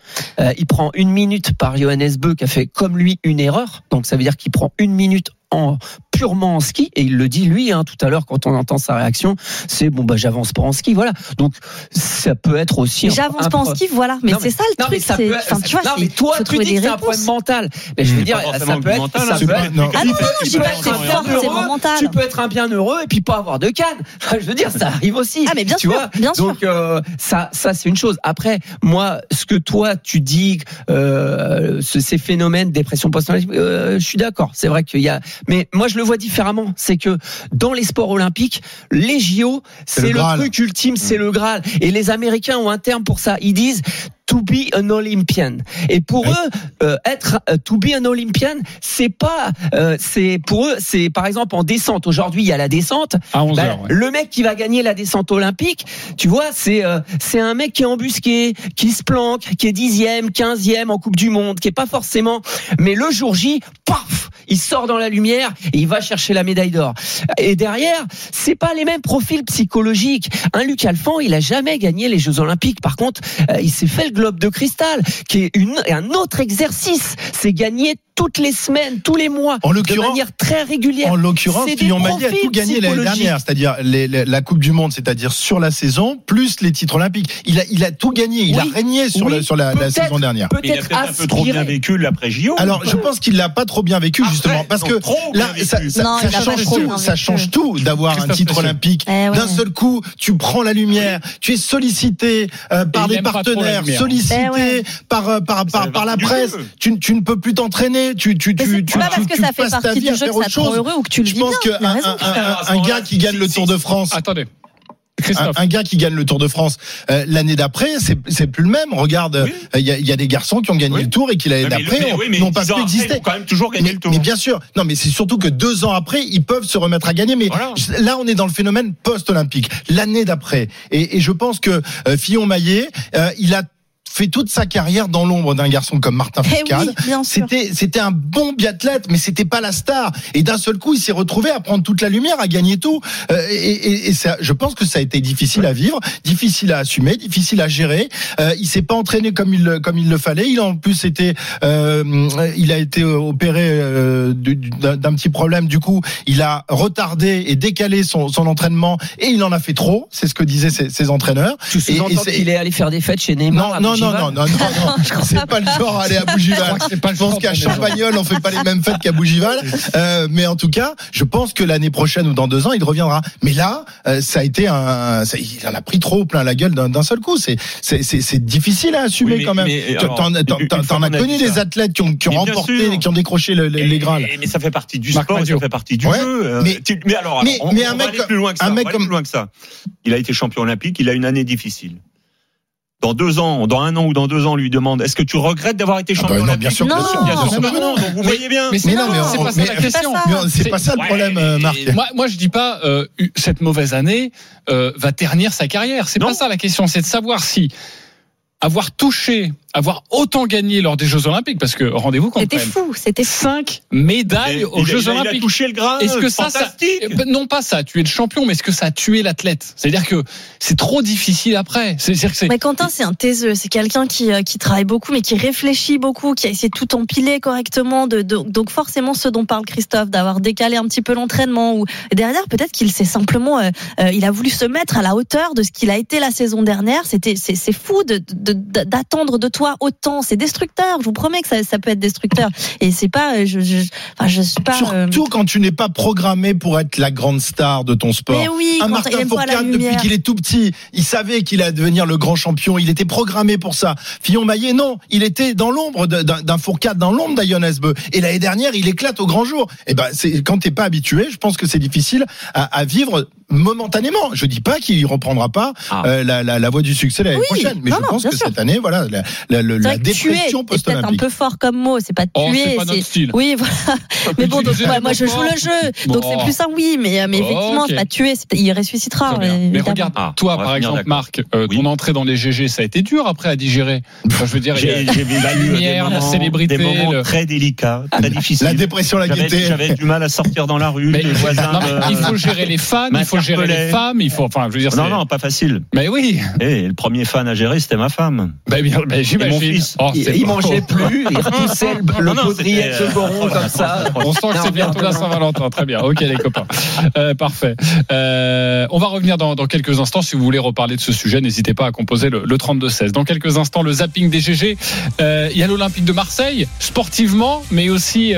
Il prend une minute par Johannes Beu qui a fait comme lui une erreur. Donc ça veut dire qu'il prend une minute en purement en ski et il le dit lui hein, tout à l'heure quand on entend sa réaction c'est bon bah j'avance pas en ski voilà donc ça peut être aussi Mais J'avance pas en ski, voilà. Mais c'est ça le non, mais truc. ça peut- enfin, tu vois, non, c'est- mais toi tu trouver dis que c'est un réponses. problème mental mais je veux Mmh, dire ça peut être mental, ça hein, peut être- non. Ah non, non, tu je peux pas être c'est un fort, bien c'est heureux, mental. tu peux être un bien heureux et puis pas avoir de canne <laughs> je veux dire ça arrive aussi Ah, mais bien tu sûr, vois bien sûr. donc euh, ça ça c'est une chose après moi ce que toi tu dis euh, ce- ces phénomènes dépression post euh, je suis d'accord c'est vrai qu'il y a mais moi je le vois différemment. C'est que dans les sports olympiques les JO C'est le truc ultime c'est le Graal. Et les Américains ont un terme pour ça. Ils disent to be an Olympian. Et pour eux, euh, être euh, to be an Olympian, c'est pas, euh, c'est pour eux, c'est par exemple en descente. Aujourd'hui, il y a la descente. À 11 Bah, heures. ouais. Le mec qui va gagner la descente olympique, tu vois, c'est euh, c'est un mec qui est embusqué, qui se planque, qui est dixième, quinzième en Coupe du Monde, qui est pas forcément. Mais le jour J, paf, il sort dans la lumière et il va chercher la médaille d'or. Et derrière, c'est pas les mêmes profils psychologiques. Un Luc Alphand, il a jamais gagné les Jeux Olympiques. Par contre, euh, il s'est fait le globe de cristal, qui est une, un autre exercice. C'est gagner toutes les semaines, tous les mois, En de manière très régulière. En l'occurrence, Fillon Maillet a tout gagné l'année dernière, c'est-à-dire la Coupe du Monde, c'est-à-dire sur la saison, plus les titres olympiques. Il a, il a tout gagné, il Oui. a régné sur, Oui. la, sur la, saison dernière. Il a Peut-être un peu trop bien vécu l'après JO. Alors, je pense qu'il l'a pas trop bien vécu Après, justement, parce non, que là, ça, Non, change tout, ça change tout d'avoir un titre olympique. Eh ouais. D'un seul coup, tu prends la lumière, tu es sollicité euh, par des partenaires, sollicité Eh ouais. par euh, par Ça par, fait par la presse. tu ne peux plus t'entraîner, tu tu tu c'est tu, pas parce tu- que tu ça fait partie du jeu que ça te rend heureux ou que tu le Je vis pense bien. qu'un Il gars qui gagne le Tour de France, Attendez. un, Christophe. un gars qui gagne le Tour de France euh, l'année d'après, c'est c'est plus le même. Regarde, Oui. il y, a, il y a des garçons qui ont gagné Oui. le Tour et qui l'année d'après oui, n'ont pas pu exister. ils ont quand même toujours gagné Mais, le Tour. mais bien sûr, non, mais c'est surtout que deux ans après, ils peuvent se remettre à gagner. Mais Voilà. là, on est dans le phénomène post-olympique, l'année d'après. Et, et je pense que euh, Fillon Maillet, euh, il a fait toute sa carrière dans l'ombre d'un garçon comme Martin Eh Fourcade. oui, bien sûr. C'était c'était un bon biathlète, mais c'était pas la star. Et d'un seul coup, il s'est retrouvé à prendre toute la lumière, à gagner tout. Euh, et et, et ça, je pense que ça a été difficile à vivre, difficile à assumer, difficile à gérer. Euh, il s'est pas entraîné comme il le- comme il le fallait. Il a en plus été, euh, il a été opéré euh, du- du- d'un petit problème. Du coup, il a retardé et décalé son, son entraînement et il en a fait trop. C'est ce que disaient ses, ses entraîneurs. Tu Et- et qu'il est allé faire des fêtes chez Neymar. non, à non, non, non, non, non, non, <laughs> c'est pas le genre à aller à Bougival. c'est pas le Je pense qu'à. Champagnol, on fait pas les mêmes fêtes qu'à Bougival. <laughs> Euh, mais en tout cas, je pense que l'année prochaine ou dans deux ans, il reviendra. Mais là, euh, ça a été un, ça- il en a pris trop plein la gueule d'un seul coup. C'est, c'est, c'est, c'est difficile à assumer Oui, mais- quand même. mais, T'en- as connu des athlètes qui ont, qui ont Mais bien remporté, sûr. qui ont décroché le- les. Et- Mais ça fait partie du Marc sport, ça fait partie du Ouais, jeu. euh, mais- tu- mais alors, mais- alors, on, mais un on mec va aller comme- plus loin que ça. un mec aller comme- plus loin que ça. Il a été champion olympique. Il a une année difficile. Dans deux ans, dans un an ou dans deux ans, on lui demande est-ce que tu regrettes d'avoir été Ah champion bah non, bien sûr que Non. bien sûr. Non, non. Donc vous voyez bien. Mais c'est Mais non, non, mais c'est pas ça mais- la c'est question. c'est C'est- pas ça le Ouais, problème, euh, Marc. Moi, moi, je dis pas euh, cette mauvaise année euh, va ternir sa carrière. C'est pas ça la question. C'est de savoir si avoir touché, avoir autant gagné lors des Jeux Olympiques, parce que rendez-vous compte C'était quand même. fou, c'était. Cinq médailles Et- aux il Jeux il a- il a Olympiques. touché le Graal. Est-ce que ça, ça ben, non pas ça, tu es le champion, mais est-ce que ça a tué l'athlète? C'est-à-dire que c'est trop difficile après. C'est-à-dire que c'est Mais Quentin, c'est un taiseux. C'est quelqu'un qui, euh, qui travaille beaucoup, mais qui réfléchit beaucoup, qui a essayé de tout empiler correctement. De, de- donc forcément, ce dont parle Christophe, d'avoir décalé un petit peu l'entraînement. Ou derrière, peut-être qu'il s'est simplement, euh, euh, il a voulu se mettre à la hauteur de ce qu'il a été la saison dernière. C'était, c'est, fou de- d'attendre de toi autant. C'est destructeur. Je vous promets que ça, ça peut être destructeur. Et c'est pas, euh, je, je, enfin, je suis pas. euh, Surtout quand tu n'es pas programmé pour être la grande star de ton sport. Mais oui, un Martin Fourcade, depuis qu'il est tout petit, il savait qu'il allait devenir le grand champion. Il était programmé pour ça. Fillon Maillet, non, il était dans l'ombre d'un Fourcade, dans l'ombre d'Ion Esbeux. Et l'année dernière, il éclate au grand jour. Et ben, c'est quand t'es pas habitué, je pense que c'est difficile à, à vivre momentanément. Je dis pas qu'il reprendra pas Ah. euh, la, la, la voie du succès l'année Oui, prochaine, mais non, je pense bien que cette année, voilà, la, la, la- C'est dépression c'est peut-être un post-olympique. peu fort comme mot, c'est pas Oh, tuer. c'est pas notre style. Oui, voilà. Mais bon, donc, moi je joue le jeu, donc c'est plus ça, oui, mais, mais effectivement, c'est pas tuer, c'est- il ressuscitera. Euh, Mais regarde, Ah, toi, par exemple. Marc, euh, Oui. ton entrée dans les GG, ça a été dur après à digérer. Enfin, je veux dire, J'ai lumière, la célébrité, des moments très délicats, très difficiles. La dépression, la gaieté. j'avais du mal à sortir dans la rue. Les voisins. me- il faut gérer les fans, il faut gérer les femmes, il faut, enfin, je veux dire, Non, c'est- non, pas facile. Mais oui, Et le premier fan à gérer, c'était ma femme. Bah, bien, bah, Et mon fils. Oh, Il, mangeait plus, il <laughs> repoussait le, le Non, de euh, comme ça. On sent que c'est bientôt la Saint-Valentin. Très bien. Ok, les copains. Euh, parfait. Euh, on va revenir dans, dans quelques instants. Si vous voulez reparler de ce sujet, n'hésitez pas à composer le, le 32-16. Dans quelques instants, le zapping des GG. Euh, Il y a l'Olympique de Marseille, sportivement, mais aussi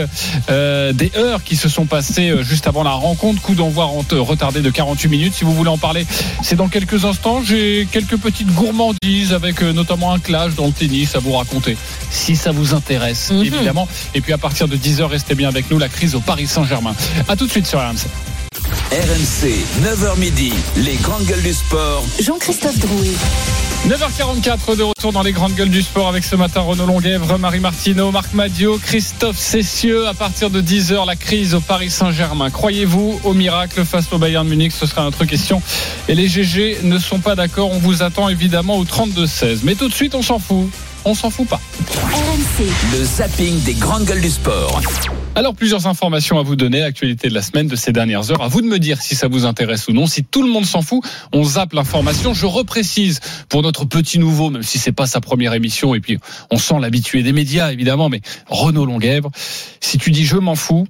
des heures qui se sont passées juste avant la rencontre. Coup d'envoi retardé de 48 minutes. Si vous voulez en parler, c'est dans quelques instants. J'ai quelques petites gourmandises avec notamment un clash dans le tennis à vous raconter. Si ça vous intéresse, Mhm. évidemment. Et puis à partir de 10h, restez bien avec nous. La crise au Paris Saint-Germain. À tout de suite sur RMC. RMC, 9h midi, les grandes gueules du sport. Jean-Christophe Drouet. 9h44 de retour dans les grandes gueules du sport avec ce matin Renaud Longuèvre, Marie Martineau, Marc Madio, Christophe Cessieux. À partir de 10h, la crise au Paris Saint-Germain. Croyez-vous au miracle face au Bayern Munich? Ce sera notre question. Et les GG ne sont pas d'accord. On vous attend évidemment au 32-16. Mais tout de suite, on s'en fout. On s'en fout pas. RMC. Le zapping des grandes gueules du sport. Alors, plusieurs informations à vous donner, l'actualité de la semaine, de ces dernières heures. À vous de me dire si ça vous intéresse ou non. Si tout le monde s'en fout, on zappe l'information. Je reprécise pour notre petit nouveau, même si c'est pas sa première émission, et puis on sent l'habitué des médias, évidemment, mais Renaud Longuèvre, si tu dis je m'en fous,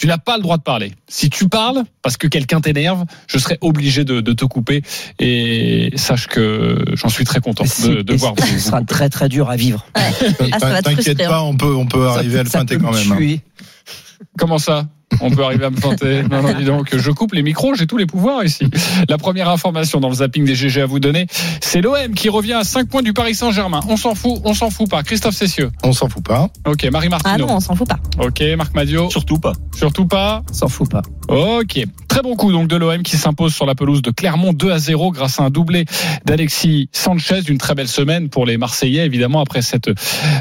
tu n'as pas le droit de parler. Si tu parles parce que quelqu'un t'énerve, je serai obligé de, de te couper. Et sache que j'en suis très content de, de voir. Ce sera très très dur à vivre. Ah, T'inquiète frustrer, pas, hein. on peut, on peut arriver à le peut quand me même. hein. Comment ça? On peut arriver à me planter. Non, non, dis donc, je coupe les micros, j'ai tous les pouvoirs ici. La première information dans le zapping des GG à vous donner, c'est l'OM qui revient à 5 points du Paris Saint-Germain. On s'en fout, on s'en fout pas. Christophe Cessieux. On s'en fout pas. Ok, Marie Ah Martino. non, on s'en fout pas. Ok, Marc Madio. Surtout pas. Surtout pas. S'en fout pas. Ok. Très bon coup donc de l'OM qui s'impose sur la pelouse de Clermont 2 à 0 grâce à un doublé d'Alexis Sanchez. Une très belle semaine pour les Marseillais évidemment après cette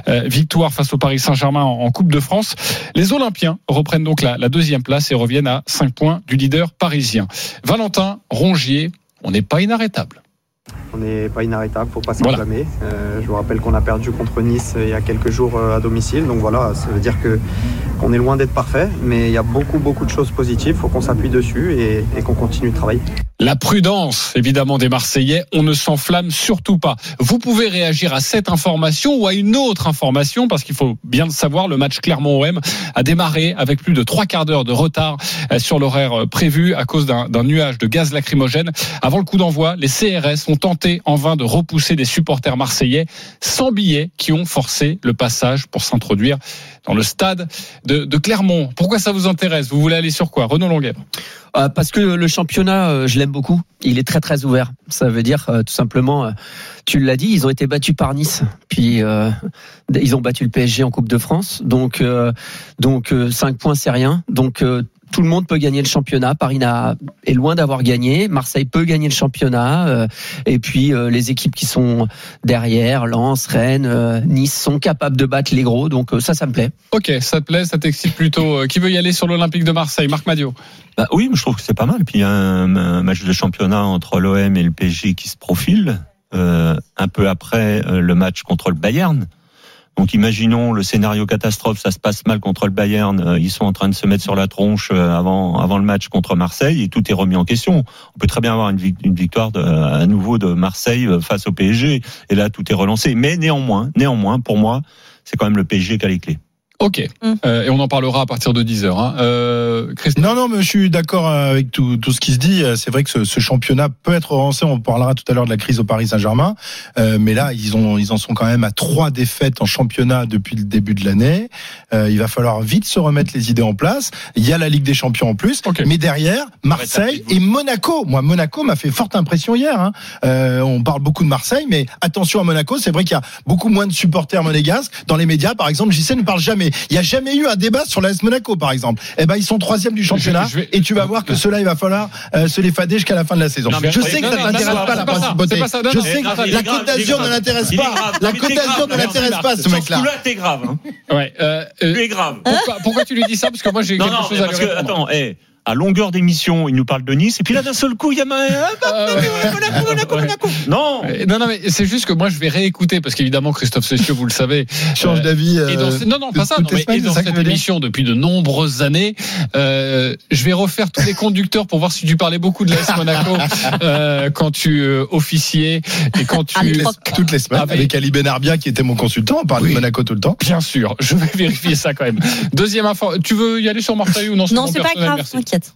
euh, victoire face au Paris Saint-Germain en, en Coupe de France. Les Olympiens reprennent donc la, la deuxième place et reviennent à 5 points du leader parisien. Valentin Rongier, on n'est pas inarrêtable. On n'est pas inarrêtable, faut pas Voilà. s'enflammer. Euh, je vous rappelle qu'on a perdu contre Nice il y a quelques jours euh, à domicile, donc voilà, ça veut dire que qu'on est loin d'être parfait, mais il y a beaucoup beaucoup de choses positives. Faut qu'on s'appuie dessus et, qu'on continue de travailler. La prudence, évidemment, des Marseillais. On ne s'enflamme surtout pas. Vous pouvez réagir à cette information ou à une autre information, parce qu'il faut bien le savoir, le match Clermont-OM a démarré avec plus de trois quarts d'heure de retard euh, sur l'horaire euh, prévu à cause d'un nuage de gaz lacrymogène. Avant le coup d'envoi, les CRS ont tenté en vain de repousser des supporters marseillais sans billets qui ont forcé le passage pour s'introduire dans le stade de, Clermont. Pourquoi ça vous intéresse? Vous voulez aller sur quoi? Renaud Longuèvre Euh, parce que le championnat, euh, je l'aime beaucoup. Il est très très ouvert. Ça veut dire euh, tout simplement, tu l'as dit, ils ont été battus par Nice, puis ils ont battu le PSG en Coupe de France. Donc donc euh, 5 points c'est rien. Donc tout le monde peut gagner le championnat. Paris est loin d'avoir gagné. Marseille peut gagner le championnat. euh, et puis euh, les équipes qui sont derrière, Lens, Rennes, euh, Nice, sont capables de battre les gros. Donc euh, ça, ça me plaît. Ok, ça te plaît, ça t'excite plutôt. Euh, Qui veut y aller sur l'Olympique de Marseille? Marc Madio Bah oui, mais je trouve que c'est pas mal. Puis il y a un, un match de championnat entre l'OM et le PSG qui se profile euh, un peu après euh, le match contre le Bayern. Donc imaginons le scénario catastrophe, ça se passe mal contre le Bayern, euh, ils sont en train de se mettre sur la tronche euh, avant avant le match contre Marseille et tout est remis en question. On peut très bien avoir une, vic- une victoire de, à nouveau de Marseille euh, face au PSG et là tout est relancé. Mais néanmoins, néanmoins pour moi, c'est quand même le PSG qui a les clés. Ok, Euh, et on en parlera à partir de 10h. Hein. Euh, Christophe Non, non, mais je suis d'accord avec tout, tout ce qui se dit. C'est vrai que ce, ce championnat peut être relancé. On parlera tout à l'heure de la crise au Paris Saint-Germain. Euh, mais là, ils, ont, ils en sont quand même à trois défaites en championnat depuis le début de l'année. Euh, il va falloir vite se remettre les idées en place. Il y a la Ligue des Champions en plus. Mais derrière, Marseille et Monaco. Moi, Monaco m'a fait forte impression hier. Hein. Euh, on parle beaucoup de Marseille, mais attention à Monaco. C'est vrai qu'il y a beaucoup moins de supporters monégasques. Dans les médias, par exemple, JC ne parle jamais. Il n'y a jamais eu un débat sur l'AS Monaco, par exemple. Eh ben, ils sont troisième du championnat. Je- je vais- Et tu vas voir que cela, il va falloir euh, se les fader jusqu'à la fin de la saison. Non, je sais que non, ça non, t'intéresse pas, la ça, non, Je sais que la Côte d'Azur ne l'intéresse pas. La Côte d'Azur ne l'intéresse pas, ce mec-là. coup-là, t'es grave. Hein. Ouais, euh, euh, Tu es grave. pourquoi, tu lui dis ça? Parce que moi j'ai quelque chose à lui répondre. À longueur d'émission, il nous parle de Nice, et puis là, d'un seul coup, il y a. Non Non, non, mais c'est juste que moi je vais réécouter parce qu'évidemment Christophe Cessieux, vous le savez, Change euh, d'avis. et dans euh, non, non, pas ça. non, mais- et dans cette émission depuis de nombreuses années, euh, je vais refaire tous les conducteurs pour voir si tu parlais beaucoup de l'AS Monaco <laughs> euh, quand tu euh, officiais et quand tu. toutes les, toutes les semaines, Avec- Ali Benarbia qui était mon consultant, on parle de Monaco tout le temps. Bien sûr, je vais vérifier ça quand même. Deuxième info, tu veux y aller sur Marseille ou non? Non, c'est pas grave,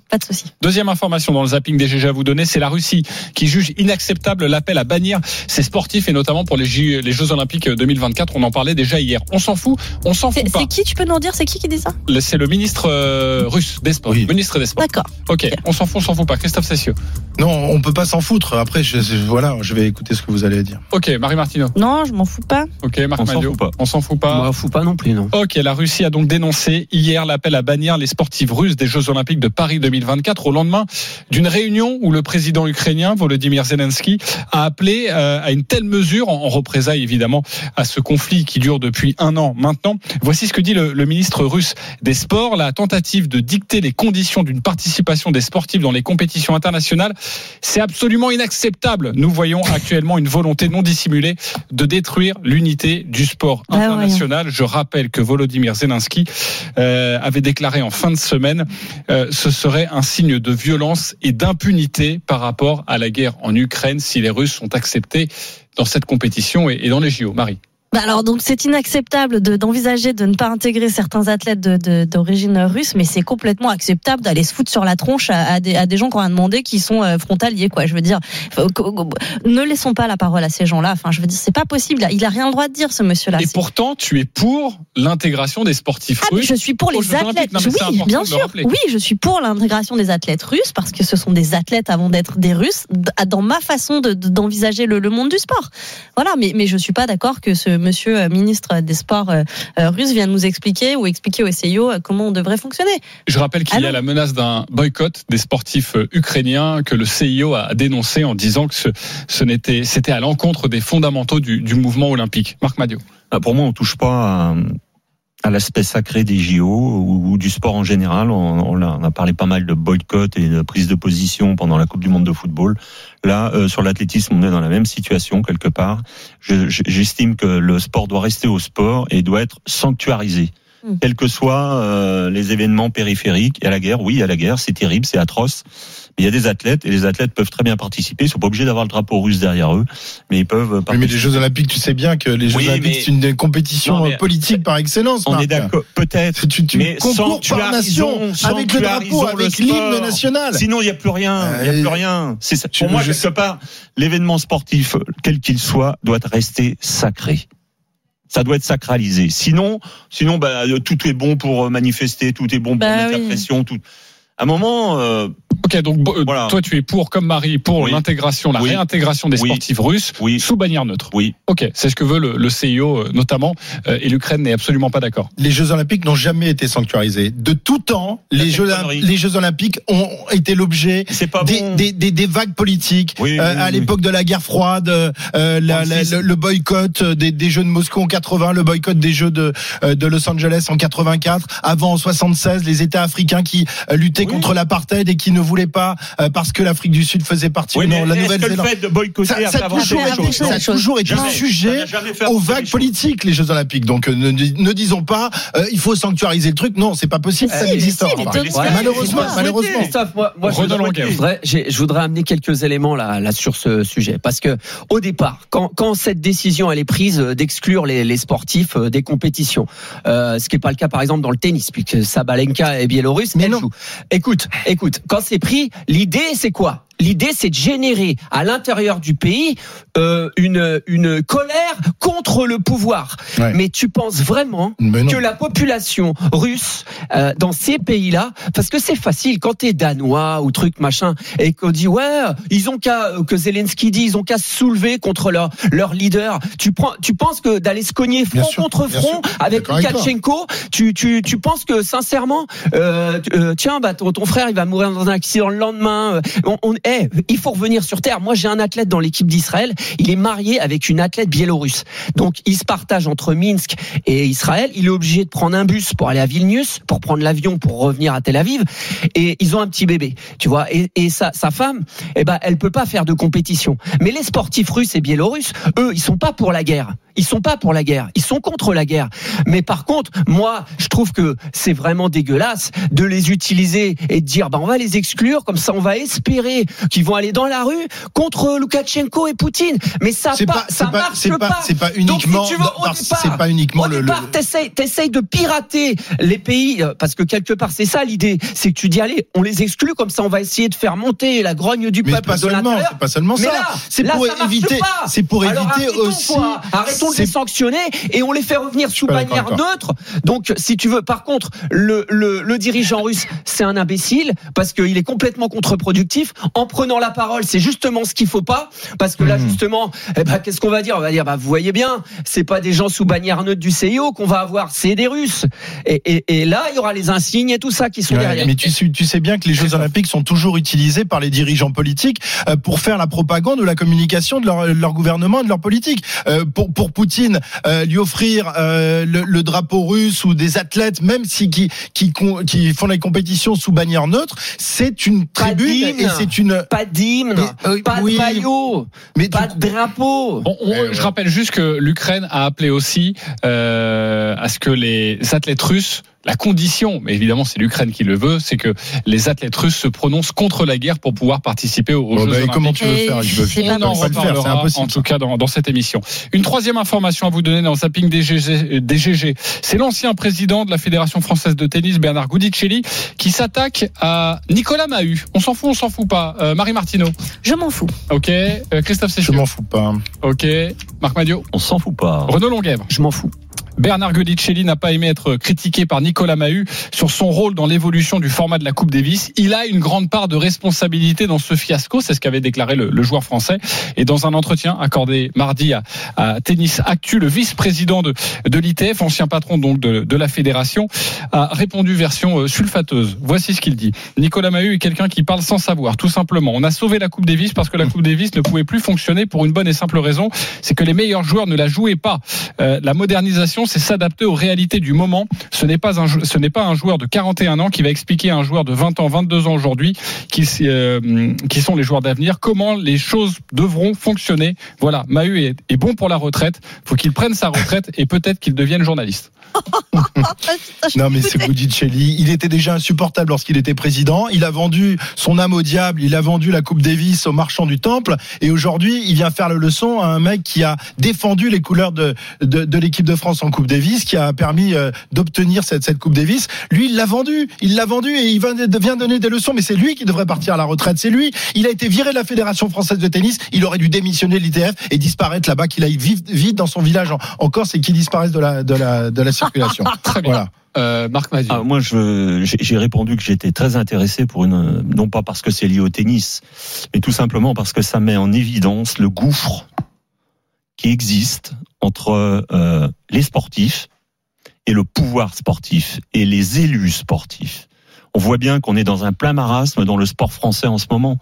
pas de souci. Deuxième information dans le zapping des GG à vous donner, c'est la Russie qui juge inacceptable l'appel à bannir ses sportifs et notamment pour les, J- les Jeux Olympiques 2024. On en parlait déjà hier. On s'en fout, on s'en fout C'est pas. c'est qui, tu peux nous en dire, c'est qui qui dit ça? C'est le ministre euh, russe des Sports. Ministre des Sports. D'accord. Ok, on s'en fout, on s'en fout pas. Christophe Cessieux. Non, on peut pas s'en foutre. Après, je, je- voilà, je vais écouter ce que vous allez dire. Ok, Marie Martino. Non, je m'en fous pas. Ok, Marc On s'en fout pas. On s'en fout pas. On m'en fout pas non plus, non. Ok, la Russie a donc dénoncé hier l'appel à bannir les sportifs russes des Jeux Olympiques de Paris 2024 au lendemain d'une réunion où le président ukrainien Volodymyr Zelensky a appelé euh, à une telle mesure en, représailles évidemment à ce conflit qui dure depuis un an maintenant. Voici ce que dit le, le ministre russe des Sports. La tentative de dicter les conditions d'une participation des sportifs dans les compétitions internationales, c'est absolument inacceptable. Nous voyons actuellement une volonté non dissimulée de détruire l'unité du sport Ah international. Je rappelle que Volodymyr Zelensky euh, avait déclaré en fin de semaine euh, ce serait un signe de violence et d'impunité par rapport à la guerre en Ukraine si les Russes sont acceptés dans cette compétition et, dans les JO. Marie. Bah alors donc c'est inacceptable de- d'envisager de, ne pas intégrer certains athlètes de- de- d'origine russe, mais c'est complètement acceptable d'aller se foutre sur la tronche à, à des, à des gens ont rien demandé, qui sont euh, frontaliers quoi. Je veux dire, ne laissons pas la parole à ces gens-là. Enfin, je veux dire, c'est pas possible. Il a rien le droit de dire ce monsieur-là. Et pourtant, tu es pour l'intégration des sportifs Ah, russes. je suis pour les athlètes. Non, oui, bien sûr. Oui, je suis pour l'intégration des athlètes russes parce que ce sont des athlètes avant d'être des Russes. Dans ma façon de- de- d'envisager le, le monde du sport. Voilà, mais mais je suis pas d'accord que ce monsieur euh, ministre des Sports euh, euh, russe vienne nous expliquer ou expliquer au CIO comment on devrait fonctionner. Je rappelle qu'il y a la menace d'un boycott des sportifs ukrainiens que le CIO a dénoncé en disant que ce, ce n'était, c'était à l'encontre des fondamentaux du, du mouvement olympique. Marc Madio. Ah, Pour moi, on touche pas à, à l'aspect sacré des JO ou, du sport en général. On, a, parlé pas mal de boycott et de prise de position pendant la Coupe du Monde de football. Là, euh, sur l'athlétisme, on est dans la même situation quelque part. Je- je- J'estime que le sport doit rester au sport et doit être sanctuarisé. Mm. Quels que soient euh, les événements périphériques, il y a la guerre, oui, il y a la guerre, c'est terrible, c'est atroce. Mais il y a des athlètes et les athlètes peuvent très bien participer. Ils sont pas obligés d'avoir le drapeau russe derrière eux, mais ils peuvent Oui, mais les Jeux Olympiques, tu sais bien que les Jeux Oui, Olympiques, mais- c'est une compétition Non, mais- euh, politique par excellence. On Marc. est d'accord, peut-être. Tu, tu mais concours par nation, avec le drapeau, avec l'hymne national. Sinon, il n'y a plus rien. Il n'y a Euh, plus rien. C'est ça. Pour moi, je quelque part, l'événement sportif, quel qu'il soit, doit rester sacré. Ça doit être sacralisé. Sinon, sinon, bah, euh, tout est bon pour euh, manifester, tout est bon pour Bah mettre oui. la pression, tout. À un moment, euh, Ok, donc euh, Voilà. toi tu es pour, comme Marie, pour Oui. l'intégration, la Oui. réintégration des Oui. sportifs russes oui, sous bannière neutre. oui. Ok, c'est ce que veut le, le CIO euh, notamment, euh, et l'Ukraine n'est absolument pas d'accord. Les Jeux Olympiques n'ont jamais été sanctuarisés. De tout temps, les Jeux, les Olympiques ont été l'objet C'est pas des, bon. des, des, des vagues politiques. Oui, Euh, oui, à oui. l'époque de la guerre froide, euh, la- la- 36. le, le boycott des, des Jeux de Moscou en 80, le boycott des Jeux de, euh, de Los Angeles en 84, avant en 76, les États africains qui euh, luttaient Oui. contre l'apartheid et qui ne voulaient pas euh, parce que l'Afrique du Sud faisait partie Oui, non, mais la Nouvelle-Zélande. fait de boycotter Ça, ça ça a toujours été Jamais. Sujet aux vagues politiques, les Jeux Olympiques. Donc euh, ne, ne disons pas, euh, il faut sanctuariser le truc. Non, c'est pas possible, Mais ça si, mais si, pas. Malheureusement, Christophe, malheureusement. Christophe, moi, moi, je, voudrais, je amener quelques éléments là, là sur ce sujet, parce que au départ, quand, quand cette décision elle est prise euh, d'exclure les, les sportifs des compétitions, euh, ce qui n'est pas le cas par exemple dans le tennis, puisque Sabalenka est biélorusse, Mais elle non. joue. Écoute, écoute, quand c'est pris, l'idée c'est quoi? L'idée, c'est de générer à l'intérieur du pays euh, une, une colère contre le pouvoir. Ouais. Mais tu penses vraiment que la population russe euh, dans ces pays-là, parce que c'est facile quand t'es danois ou truc machin, et qu'on dit ouais, ils ont qu'à euh, que Zelensky dit, ils ont qu'à se soulever contre leur leur leader. Tu prends, tu penses que d'aller se cogner front sûr, contre front avec. Lukashenko, tu tu tu penses que sincèrement, euh, euh, tiens bah ton, ton frère il va mourir dans un accident le lendemain. euh, On, on il faut revenir sur terre. Moi j'ai un athlète dans l'équipe d'Israël, il est marié avec une athlète biélorusse. Donc ils se partagent entre Minsk et Israël. Il est obligé de prendre un bus pour aller à Vilnius, pour prendre l'avion pour revenir à Tel Aviv. Et ils ont un petit bébé, tu vois. Et, sa femme, eh ben, elle peut pas faire de compétition. Mais les sportifs russes et biélorusses, eux, ils sont pas pour la guerre. Ils sont pas pour la guerre. Ils sont contre la guerre. Mais par contre, moi, je trouve que c'est vraiment dégueulasse de les utiliser et de dire, bah, on va les exclure. Comme ça, on va espérer qu'ils vont aller dans la rue contre Loukachenko et Poutine. Mais ça, pas, pas, ça pas, marche pas, c'est pas uniquement, si départ, c'est pas uniquement au le, le- départ, t'essayes, t'essayes de pirater les pays, euh, parce que quelque part, c'est ça l'idée. C'est que tu dis, allez, on les exclut, comme ça, on va essayer de faire monter la grogne du mais peuple pas de seulement, pas seulement Mais ça. C'est pour éviter, c'est pour Alors, éviter aussi, quoi. Arrêtons sont les sanctionnés et on les fait revenir sous bannière neutre. Donc, si tu veux, par contre, le, le, le dirigeant russe, c'est un imbécile parce qu'il est complètement contre-productif. En prenant la parole, c'est justement ce qu'il faut pas parce que là, Mhm. justement, eh ben, qu'est-ce qu'on va dire? On va dire, bah, vous voyez bien, c'est pas des gens sous bannière neutre du CIO qu'on va avoir, c'est des Russes. Et, et, et là, il y aura les insignes et tout ça qui sont Ouais, derrière. mais tu, sais- tu sais bien que les Jeux Olympiques sont toujours utilisés par les dirigeants politiques euh, pour faire la propagande ou la communication de leur, de leur gouvernement et de leur politique. Euh, pour, pour Poutine, euh, lui offrir euh, le, le drapeau russe ou des athlètes, même si qui, qui, font les compétitions sous bannière neutre, c'est une Pas tribune et c'est une Pas d'hymne, Mais, euh, pas oui, de maillot, mais pas de drapeau. On- Euh, je rappelle juste que l'Ukraine a appelé aussi euh, à ce que les athlètes russes, la condition, mais évidemment c'est l'Ukraine qui le veut, c'est que les athlètes russes se prononcent contre la guerre pour pouvoir participer aux, Jeux bah, Olympiques. comment tu veux faire Je veux- je pas peux On en pas le faire, c'est reparlera impossible. en tout cas dans, dans cette émission. Une troisième information à vous donner dans le zapping des GG, GG. c'est l'ancien président de la Fédération française de tennis, Bernard Goudicelli, qui s'attaque à Nicolas Mahut. On s'en fout, on s'en fout pas. Euh, Marie Martineau. Je m'en fous. Ok. Euh, Christophe Je Cessieux. m'en fous pas. Ok. Marc Madio. On s'en fout pas. Renaud Longuèvre. Je m'en fous. Bernard Godicelli n'a pas aimé être critiqué par Nicolas Mahut sur son rôle dans l'évolution du format de la Coupe Davis. Il a une grande part de responsabilité dans ce fiasco, c'est ce qu'avait déclaré le, le joueur français. Et dans un entretien accordé mardi à, à Tennis Actu, le vice-président de, de l'ITF, ancien patron donc de, de la fédération, a répondu version euh, sulfateuse. Voici ce qu'il dit. Nicolas Mahut est quelqu'un qui parle sans savoir, tout simplement. On a sauvé la Coupe Davis parce que la Coupe Davis ne pouvait plus fonctionner pour une bonne et simple raison, c'est que les meilleurs joueurs ne la jouaient pas. Euh, la modernisation, c'est s'adapter aux réalités du moment. Ce n'est pas un, ce n'est pas un joueur de 41 ans qui va expliquer à un joueur de 20 ans, 22 ans aujourd'hui, qui, euh, qui sont les joueurs d'avenir, comment les choses devront fonctionner. Voilà, Mahut est, bon pour la retraite. Faut qu'il prenne sa retraite et peut-être qu'il devienne journaliste. <laughs> Non, mais c'est Boudicelli. Il était déjà insupportable lorsqu'il était président. Il a vendu son âme au diable. Il a vendu la Coupe Davis aux marchands du Temple. Et aujourd'hui, il vient faire le leçon à un mec qui a défendu les couleurs de, de, de l'équipe de France en Coupe Davis, qui a permis euh, d'obtenir cette, cette Coupe Davis. Lui, il l'a vendu. Il l'a vendu et il vient donner des leçons. Mais c'est lui qui devrait partir à la retraite. C'est lui. Il a été viré de la Fédération française de tennis. Il aurait dû démissionner de l'ITF et disparaître là-bas, qu'il aille vivre vite dans son village en, en Corse et qu'il disparaisse de la, de la, de la circulation. <laughs> Très bien. Voilà. Euh, Marc. Ah, moi, j'ai répondu que j'étais très intéressé pour une, non pas parce que c'est lié au tennis, mais tout simplement parce que ça met en évidence le gouffre qui existe entre euh, les sportifs et le pouvoir sportif et les élus sportifs. On voit bien qu'on est dans un plein marasme dans le sport français en ce moment.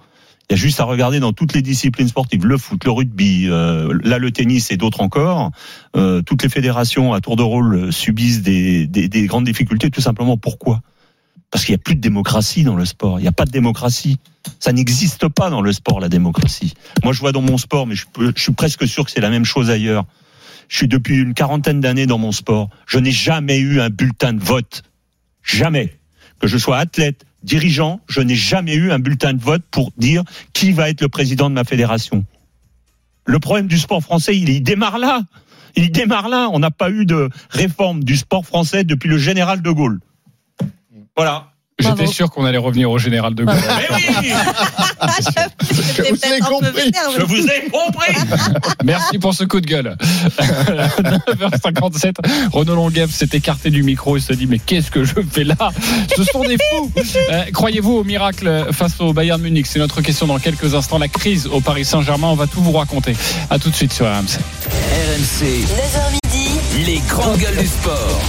Il y a juste à regarder dans toutes les disciplines sportives, le foot, le rugby, euh, là le tennis et d'autres encore. Euh, toutes les fédérations à tour de rôle subissent des, des, des grandes difficultés. Tout simplement pourquoi? Parce qu'il n'y a plus de démocratie dans le sport. Il n'y a pas de démocratie. Ça n'existe pas dans le sport la démocratie. Moi je vois dans mon sport, mais je, suis presque sûr que c'est la même chose ailleurs. Je suis depuis une quarantaine d'années dans mon sport. Je n'ai jamais eu un bulletin de vote. Jamais. Que je sois athlète, dirigeant, je n'ai jamais eu un bulletin de vote pour dire qui va être le président de ma fédération. Le problème du sport français, il, il démarre là. Il démarre là. On n'a pas eu de réforme du sport français depuis le général de Gaulle. Voilà. J'étais sûr qu'on allait revenir au général de Gaulle. Mais oui, <laughs> Je vous ai compris. je vous ai compris. Merci pour ce coup de gueule. <laughs> 9h57, Renaud Longuev s'est écarté du micro et se dit mais qu'est-ce que je fais là? Ce sont des fous Euh, Croyez-vous au miracle face au Bayern Munich? C'est notre question dans quelques instants. La crise au Paris Saint-Germain, on va tout vous raconter. À tout de suite sur RMC. RMC, 9h midi. les grandes gueules du sport.